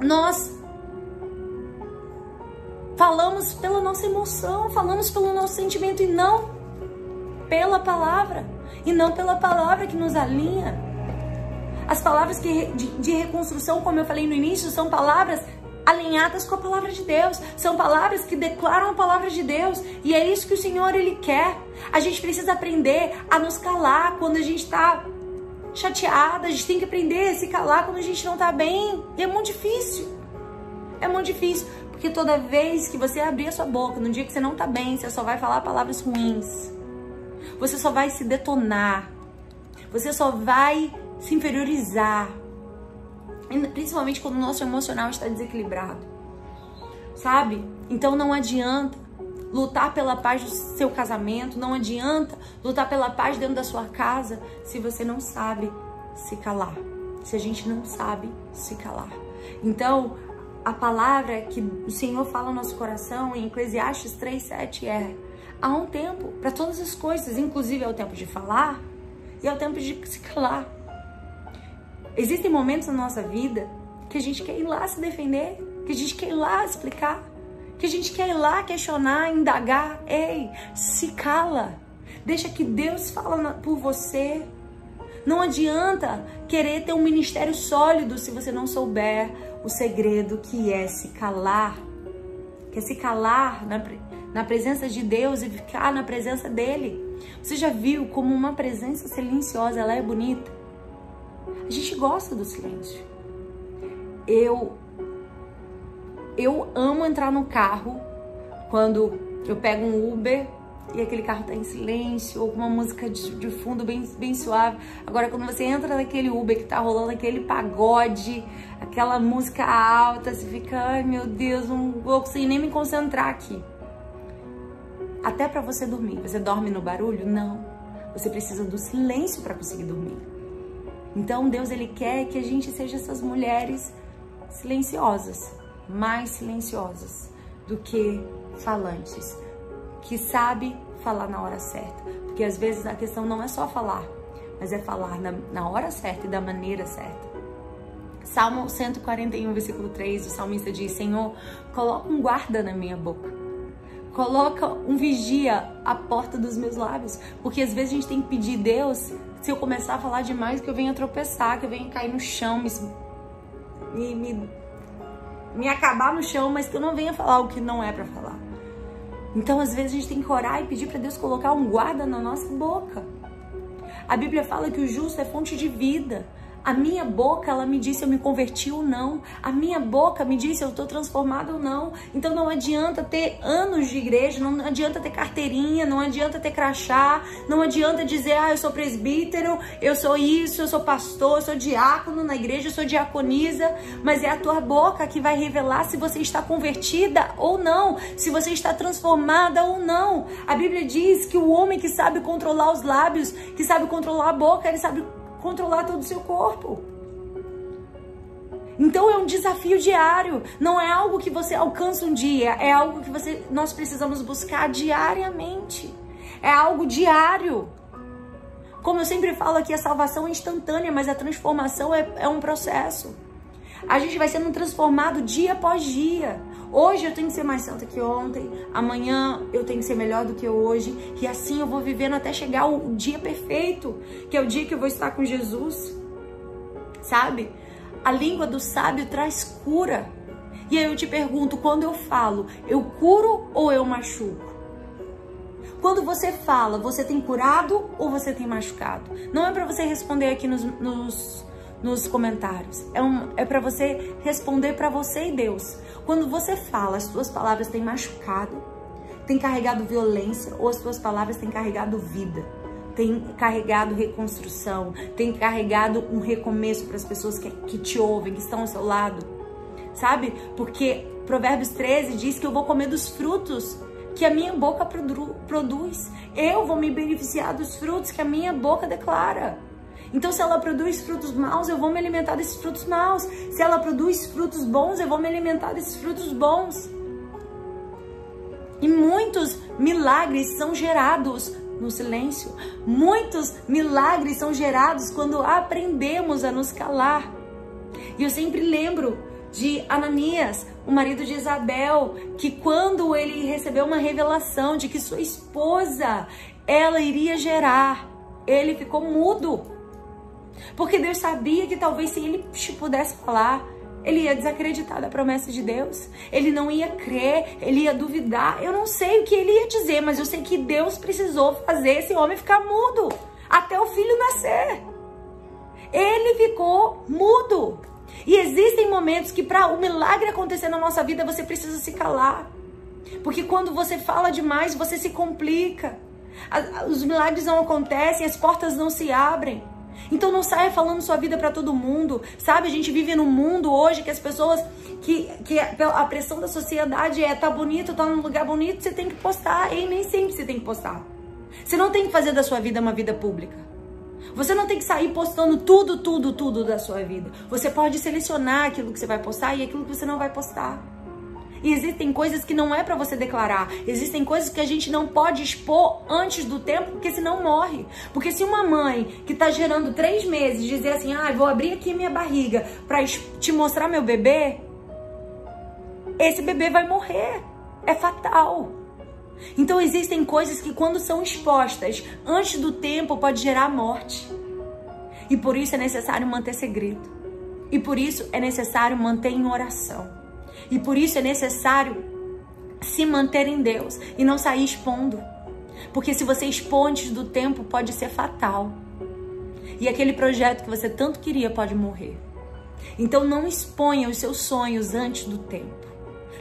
nós Falamos pela nossa emoção, falamos pelo nosso sentimento e não pela palavra. e não pela palavra que nos alinha. As palavras que, de, de reconstrução, como eu falei no início, são palavras alinhadas com a palavra de Deus. São palavras que declaram a palavra de Deus. E é isso que o Senhor ele quer. A gente precisa aprender a nos calar quando a gente está chateada. A gente tem que aprender a se calar quando a gente não está bem. E é muito difícil. É muito difícil. Porque toda vez que você abrir a sua boca, no dia que você não está bem, você só vai falar palavras ruins. Você só vai se detonar. Você só vai se inferiorizar principalmente quando o nosso emocional está desequilibrado, sabe? Então não adianta lutar pela paz do seu casamento, não adianta lutar pela paz dentro da sua casa se você não sabe se calar, se a gente não sabe se calar. Então, a palavra que o Senhor fala no nosso coração em Eclesiastes 3:7 é: há um tempo para todas as coisas, inclusive é o tempo de falar e é o tempo de se calar. Existem momentos na nossa vida que a gente quer ir lá se defender, que a gente quer ir lá explicar, que a gente quer ir lá questionar, indagar. Ei, se cala. Deixa que Deus fala por você. Não adianta querer ter um ministério sólido se você não souber o segredo que é se calar. Que é se calar na, na presença de Deus e ficar na presença dele. Você já viu como uma presença silenciosa ela é bonita? A gente gosta do silêncio. Eu eu amo entrar no carro quando eu pego um Uber e aquele carro tá em silêncio, ou com uma música de, de, fundo bem, bem suave. Agora, quando você entra naquele Uber que tá rolando aquele pagode, aquela música alta, você fica, ai meu Deus, não vou conseguir nem me concentrar aqui. Até para você dormir. Você dorme no barulho? Não. Você precisa do silêncio para conseguir dormir. Então Deus ele quer que a gente seja essas mulheres silenciosas, mais silenciosas do que falantes, que sabe falar na hora certa, porque às vezes a questão não é só falar, mas é falar na, na hora certa e da maneira certa. Salmo 141, versículo 3, o salmista diz: Senhor, coloca um guarda na minha boca. Coloca um vigia à porta dos meus lábios. Porque às vezes a gente tem que pedir Deus se eu começar a falar demais, que eu venha tropeçar, que eu venha cair no chão, me, me, me acabar no chão, mas que eu não venha falar o que não é para falar. Então, às vezes, a gente tem que orar e pedir para Deus colocar um guarda na nossa boca. A Bíblia fala que o justo é fonte de vida. A minha boca, ela me disse se eu me converti ou não. A minha boca me disse se eu estou transformado ou não. Então não adianta ter anos de igreja, não adianta ter carteirinha, não adianta ter crachá, não adianta dizer, ah, eu sou presbítero, eu sou isso, eu sou pastor, eu sou diácono na igreja, eu sou diaconisa. Mas é a tua boca que vai revelar se você está convertida ou não, se você está transformada ou não. A Bíblia diz que o homem que sabe controlar os lábios, que sabe controlar a boca, ele sabe controlar todo o seu corpo. Então é um desafio diário, não é algo que você alcança um dia, é algo que você, nós precisamos buscar diariamente. É algo diário. Como eu sempre falo aqui, a salvação é instantânea, mas a transformação é, é um processo. A gente vai sendo transformado dia após dia. Hoje eu tenho que ser mais santa que ontem, amanhã eu tenho que ser melhor do que hoje, e assim eu vou vivendo até chegar o dia perfeito, que é o dia que eu vou estar com Jesus. Sabe? A língua do sábio traz cura. E aí eu te pergunto, quando eu falo, eu curo ou eu machuco? Quando você fala, você tem curado ou você tem machucado? Não é para você responder aqui nos, nos nos comentários. É, um, é para você responder para você e Deus. Quando você fala, as suas palavras têm machucado, têm carregado violência ou as suas palavras têm carregado vida, têm carregado reconstrução, têm carregado um recomeço para as pessoas que, que te ouvem, que estão ao seu lado. Sabe? Porque Provérbios 13 diz que eu vou comer dos frutos que a minha boca produ produz. Eu vou me beneficiar dos frutos que a minha boca declara. Então, se ela produz frutos maus, eu vou me alimentar desses frutos maus. Se ela produz frutos bons, eu vou me alimentar desses frutos bons. E muitos milagres são gerados no silêncio. Muitos milagres são gerados quando aprendemos a nos calar. E eu sempre lembro de Ananias, o marido de Isabel, que quando ele recebeu uma revelação de que sua esposa, ela iria gerar, Ele ficou mudo. Porque Deus sabia que talvez se ele pudesse falar, ele ia desacreditar da promessa de Deus. Ele não ia crer, ele ia duvidar. Eu não sei o que ele ia dizer, mas eu sei que Deus precisou fazer esse homem ficar mudo até o filho nascer. Ele ficou mudo. E existem momentos que para o milagre acontecer na nossa vida, você precisa se calar. Porque quando você fala demais, você se complica. Os milagres não acontecem, as portas não se abrem. Então não saia falando sua vida para todo mundo, sabe? A gente vive num mundo hoje que as pessoas que, que a pressão da sociedade é tá bonito, tá num lugar bonito, você tem que postar. E nem sempre você tem que postar. Você não tem que fazer da sua vida uma vida pública. Você não tem que sair postando tudo, tudo, tudo da sua vida. Você pode selecionar aquilo que você vai postar e aquilo que você não vai postar. E existem coisas que não é para você declarar. Existem coisas que a gente não pode expor antes do tempo, porque senão morre. Porque se uma mãe que tá gerando três meses dizer assim, ah, vou abrir aqui minha barriga para te mostrar meu bebê, esse bebê vai morrer. É fatal. Então existem coisas que quando são expostas antes do tempo pode gerar morte. E por isso é necessário manter segredo. E por isso é necessário manter em oração. E por isso é necessário se manter em Deus e não sair expondo. Porque se você expor antes do tempo, pode ser fatal. E aquele projeto que você tanto queria pode morrer. Então não exponha os seus sonhos antes do tempo.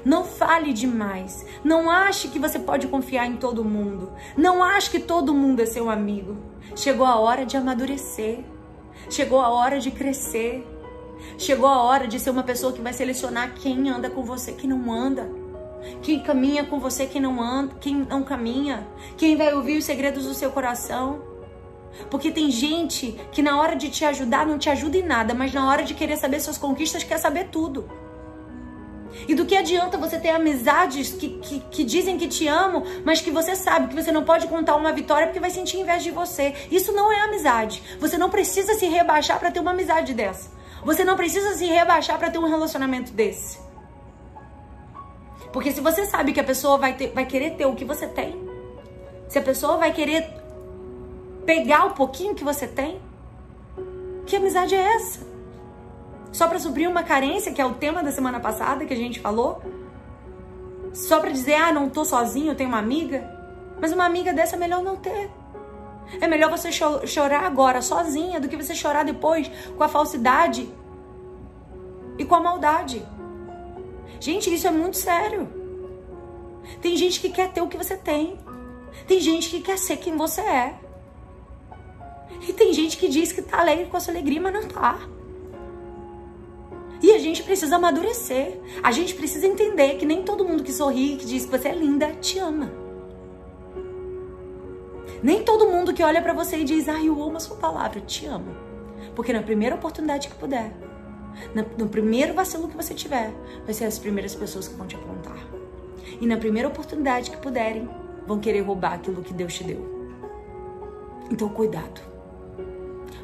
Não fale demais. Não ache que você pode confiar em todo mundo. Não ache que todo mundo é seu amigo. Chegou a hora de amadurecer. Chegou a hora de crescer. Chegou a hora de ser uma pessoa que vai selecionar quem anda com você, quem não anda. Quem caminha com você, quem não anda, quem não caminha. Quem vai ouvir os segredos do seu coração. Porque tem gente que na hora de te ajudar não te ajuda em nada, mas na hora de querer saber suas conquistas quer saber tudo. E do que adianta você ter amizades que, que, que, dizem que te amam, mas que você sabe que você não pode contar uma vitória porque vai sentir inveja de você. Isso não é amizade. Você não precisa se rebaixar para ter uma amizade dessa. Você não precisa se rebaixar para ter um relacionamento desse. Porque se você sabe que a pessoa vai, ter, vai querer ter o que você tem, se a pessoa vai querer pegar o pouquinho que você tem, que amizade é essa? Só para suprir uma carência, que é o tema da semana passada que a gente falou? Só para dizer, ah, não tô sozinho, eu tenho uma amiga? Mas uma amiga dessa é melhor não ter. É melhor você chorar agora sozinha do que você chorar depois com a falsidade e com a maldade. Gente, isso é muito sério. Tem gente que quer ter o que você tem. Tem gente que quer ser quem você é. E tem gente que diz que tá alegre com a sua alegria, mas não tá. E a gente precisa amadurecer. A gente precisa entender que nem todo mundo que sorri, que diz que você é linda, te ama. Nem todo mundo que olha para você e diz, ai, eu amo a sua palavra, te amo. Porque na primeira oportunidade que puder, no primeiro vacilo que você tiver, vai ser as primeiras pessoas que vão te apontar. E na primeira oportunidade que puderem, vão querer roubar aquilo que Deus te deu. Então, cuidado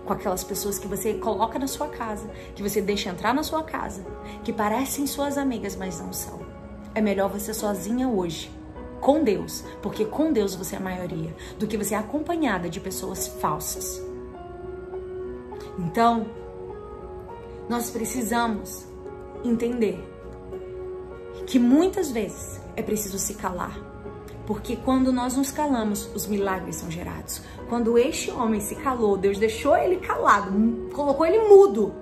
com aquelas pessoas que você coloca na sua casa, que você deixa entrar na sua casa, que parecem suas amigas, mas não são. É melhor você sozinha hoje com Deus, porque com Deus você é a maioria, do que você é acompanhada de pessoas falsas. Então, nós precisamos entender que muitas vezes é preciso se calar. Porque quando nós nos calamos, os milagres são gerados. Quando este homem se calou, Deus deixou ele calado, colocou ele mudo.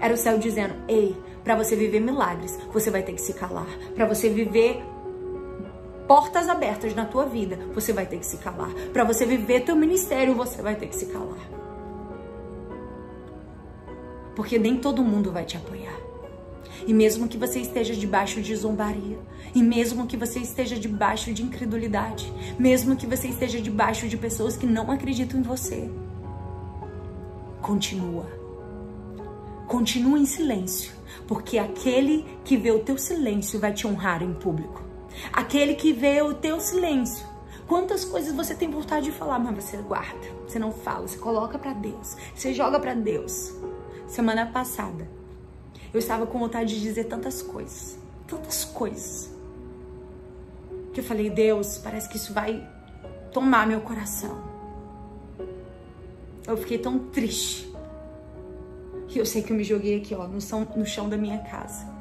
Era o céu dizendo: Ei, para você viver milagres, você vai ter que se calar. Para você viver portas abertas na tua vida, você vai ter que se calar. Para você viver teu ministério, você vai ter que se calar. Porque nem todo mundo vai te apoiar. E mesmo que você esteja debaixo de zombaria, e mesmo que você esteja debaixo de incredulidade, mesmo que você esteja debaixo de pessoas que não acreditam em você, continua. Continua em silêncio, porque aquele que vê o teu silêncio vai te honrar em público. Aquele que vê o teu silêncio. Quantas coisas você tem vontade de falar, mas você guarda, você não fala, você coloca para Deus, você joga para Deus. Semana passada, eu estava com vontade de dizer tantas coisas, tantas coisas. Que eu falei, Deus, parece que isso vai tomar meu coração. eu fiquei tão triste. E eu sei que eu me joguei aqui, ó, no chão, no chão da minha casa.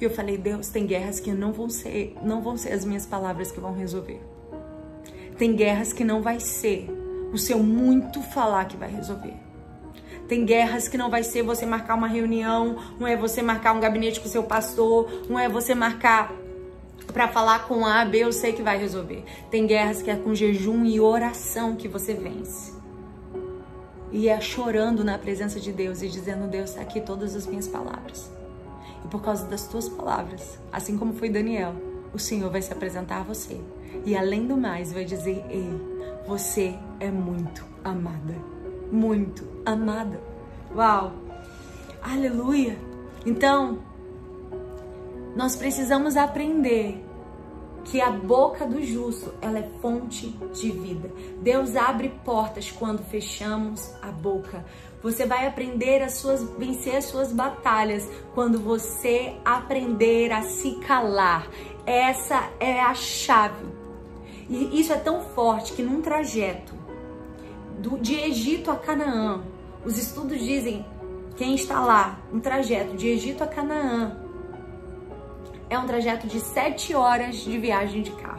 E eu falei, Deus, tem guerras que não vão ser, não vão ser as minhas palavras que vão resolver. Tem guerras que não vai ser o seu muito falar que vai resolver. Tem guerras que não vai ser você marcar uma reunião, não é você marcar um gabinete com o seu pastor, não é você marcar para falar com A, B, eu sei que vai resolver. Tem guerras que é com jejum e oração que você vence. E é chorando na presença de Deus e dizendo: Deus, está aqui todas as minhas palavras. E por causa das tuas palavras, assim como foi Daniel, o Senhor vai se apresentar a você. E além do mais, vai dizer: Ei, você é muito amada. Muito amada. Uau! Aleluia! Então, nós precisamos aprender que a boca do justo, ela é fonte de vida. Deus abre portas quando fechamos a boca. Você vai aprender a suas, vencer as suas batalhas quando você aprender a se calar. Essa é a chave. E isso é tão forte que num trajeto do, de Egito a Canaã, os estudos dizem quem está lá, um trajeto de Egito a Canaã, é um trajeto de sete horas de viagem de carro.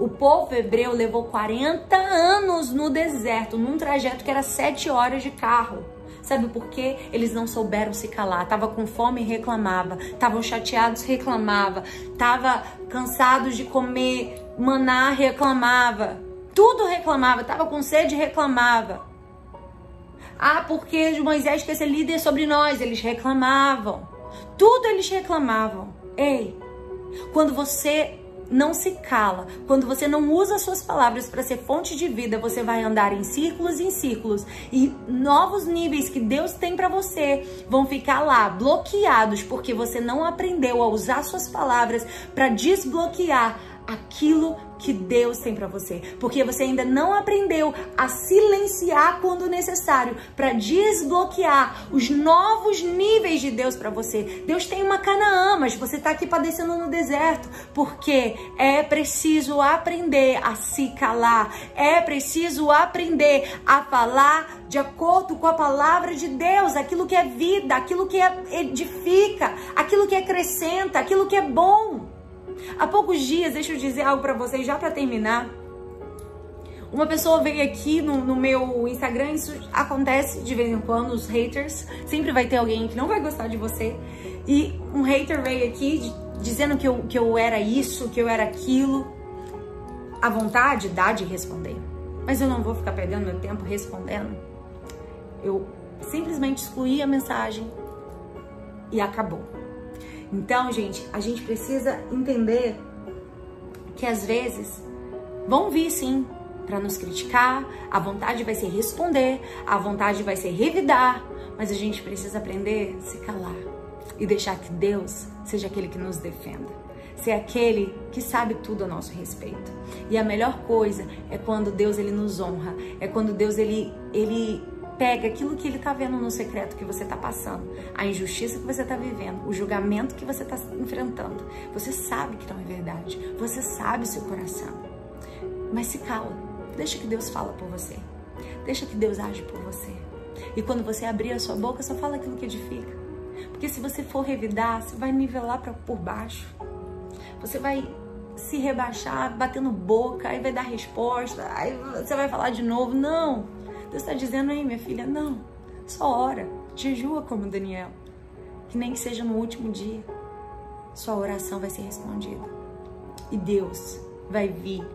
O povo hebreu levou 40 anos no deserto, num trajeto que era sete horas de carro. Sabe por quê? Eles não souberam se calar. Tava com fome reclamava. Estavam chateados, reclamava. Tava cansados de comer maná, reclamava. Tudo reclamava. Tava com sede, reclamava. Ah, porque Moisés quer ser líder sobre nós. Eles reclamavam. Tudo eles reclamavam. Ei, quando você não se cala, quando você não usa suas palavras para ser fonte de vida, você vai andar em círculos e em círculos. E novos níveis que Deus tem para você vão ficar lá bloqueados porque você não aprendeu a usar suas palavras para desbloquear aquilo que Deus tem para você, porque você ainda não aprendeu a silenciar quando necessário para desbloquear os novos níveis de Deus para você. Deus tem uma Canaã, mas você está aqui padecendo no deserto, porque é preciso aprender a se calar, é preciso aprender a falar de acordo com a palavra de Deus, aquilo que é vida, aquilo que edifica, aquilo que acrescenta, aquilo que é bom. Há poucos dias, deixa eu dizer algo para vocês já para terminar. Uma pessoa veio aqui no, no, meu Instagram, isso acontece de vez em quando, os haters, sempre vai ter alguém que não vai gostar de você. E um hater veio aqui dizendo que eu, que eu era isso, que eu era aquilo. A vontade dá de responder, mas eu não vou ficar perdendo meu tempo respondendo. Eu simplesmente excluí a mensagem e acabou. Então, gente, a gente precisa entender que às vezes vão vir sim para nos criticar, a vontade vai ser responder, a vontade vai ser revidar, mas a gente precisa aprender a se calar e deixar que Deus seja aquele que nos defenda. Ser aquele que sabe tudo a nosso respeito. E a melhor coisa é quando Deus ele nos honra, é quando Deus ele ele pega aquilo que ele está vendo no secreto que você está passando, a injustiça que você está vivendo, o julgamento que você está enfrentando. Você sabe que não é verdade, você sabe seu coração. Mas se cala, deixa que Deus fala por você, deixa que Deus age por você. E quando você abrir a sua boca, só fala aquilo que edifica. Porque se você for revidar, você vai nivelar pra, por baixo. Você vai se rebaixar, batendo boca, aí vai dar resposta, aí você vai falar de novo. Não! Deus está dizendo aí, minha filha, não, só ora, jejua como Daniel, que nem que seja no último dia, sua oração vai ser respondida. E Deus vai vir,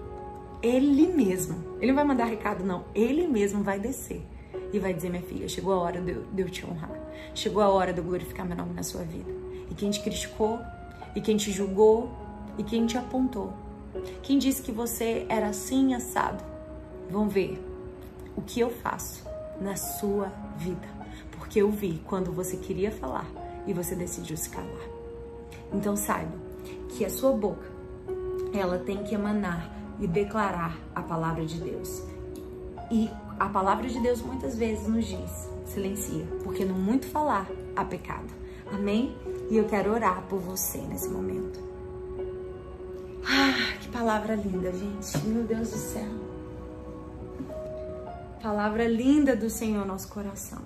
Ele mesmo, Ele não vai mandar recado, não, Ele mesmo vai descer e vai dizer, minha filha, chegou a hora de eu, de eu te honrar, chegou a hora de eu glorificar meu nome na sua vida. E quem te criticou, e quem te julgou, e quem te apontou, quem disse que você era assim assado, vão ver o que eu faço na sua vida. Porque eu vi quando você queria falar e você decidiu se calar. Então saiba que a sua boca, ela tem que emanar e declarar a palavra de Deus. E a palavra de Deus muitas vezes nos diz, silencia, porque no muito falar há pecado. Amém? E eu quero orar por você nesse momento. Ah, que palavra linda, gente. Meu Deus do céu palavra linda do Senhor ao nosso coração.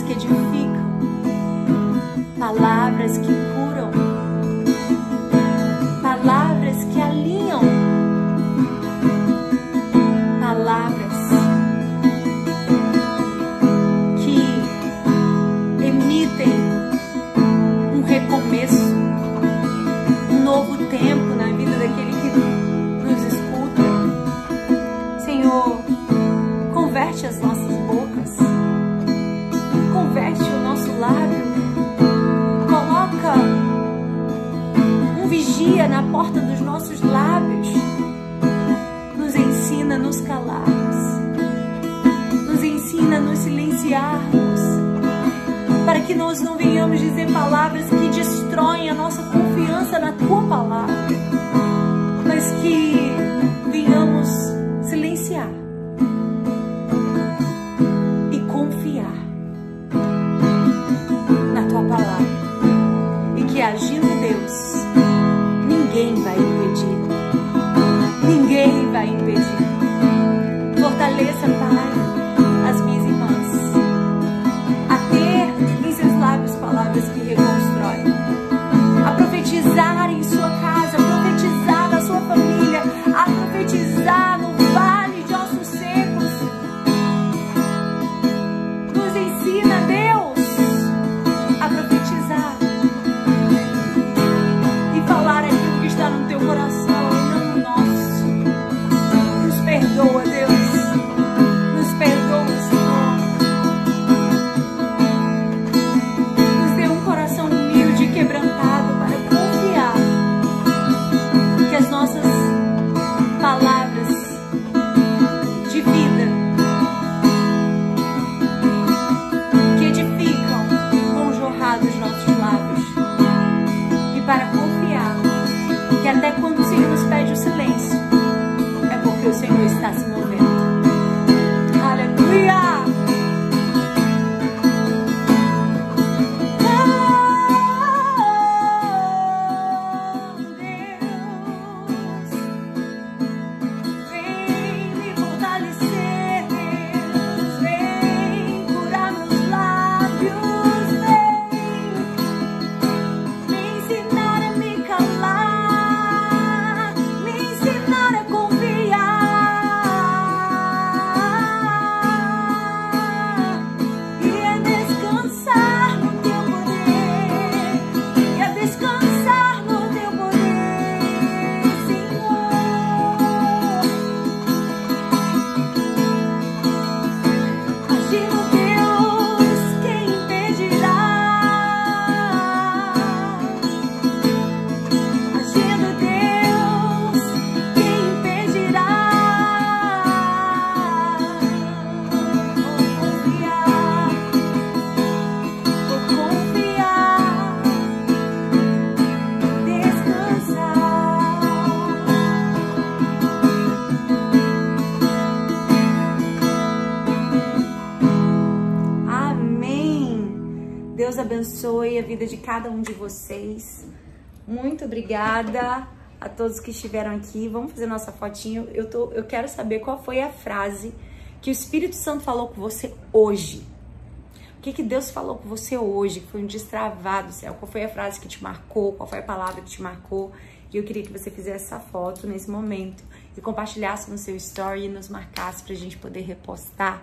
que é edificam. ensina a nos silenciarmos, para que nós não venhamos dizer palavras que destroem a nossa confiança na tua palavra, mas que venhamos cada um de vocês. Muito obrigada a todos que estiveram aqui. Vamos fazer nossa fotinho. Eu, tô, eu quero saber qual foi a frase que o Espírito Santo falou com você hoje. O que, que Deus falou com você hoje? Que foi um destravado, céu. Qual foi a frase que te marcou? Qual foi a palavra que te marcou? E eu queria que você fizesse essa foto nesse momento e compartilhasse no seu story e nos marcasse pra gente poder repostar.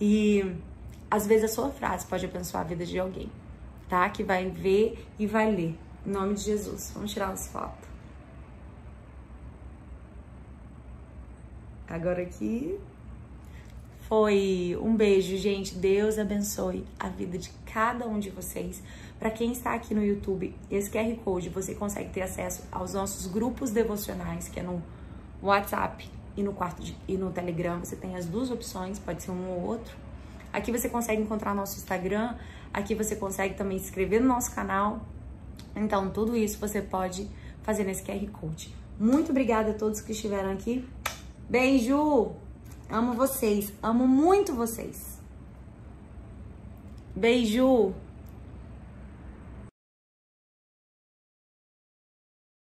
E às vezes a sua frase pode abençoar a vida de alguém tá? Que vai ver e vai ler. Em nome de Jesus. Vamos tirar as fotos. Agora aqui. Foi um beijo, gente. Deus abençoe a vida de cada um de vocês. Para quem está aqui no YouTube, esse QR Code você consegue ter acesso aos nossos grupos devocionais, que é no WhatsApp e no quarto de, e no Telegram. Você tem as duas opções, pode ser um ou outro. Aqui você consegue encontrar nosso Instagram, aqui você consegue também se inscrever no nosso canal. Então, tudo isso você pode fazer nesse QR Code. Muito obrigada a todos que estiveram aqui. Beijo! Amo vocês, amo muito vocês. Beijo!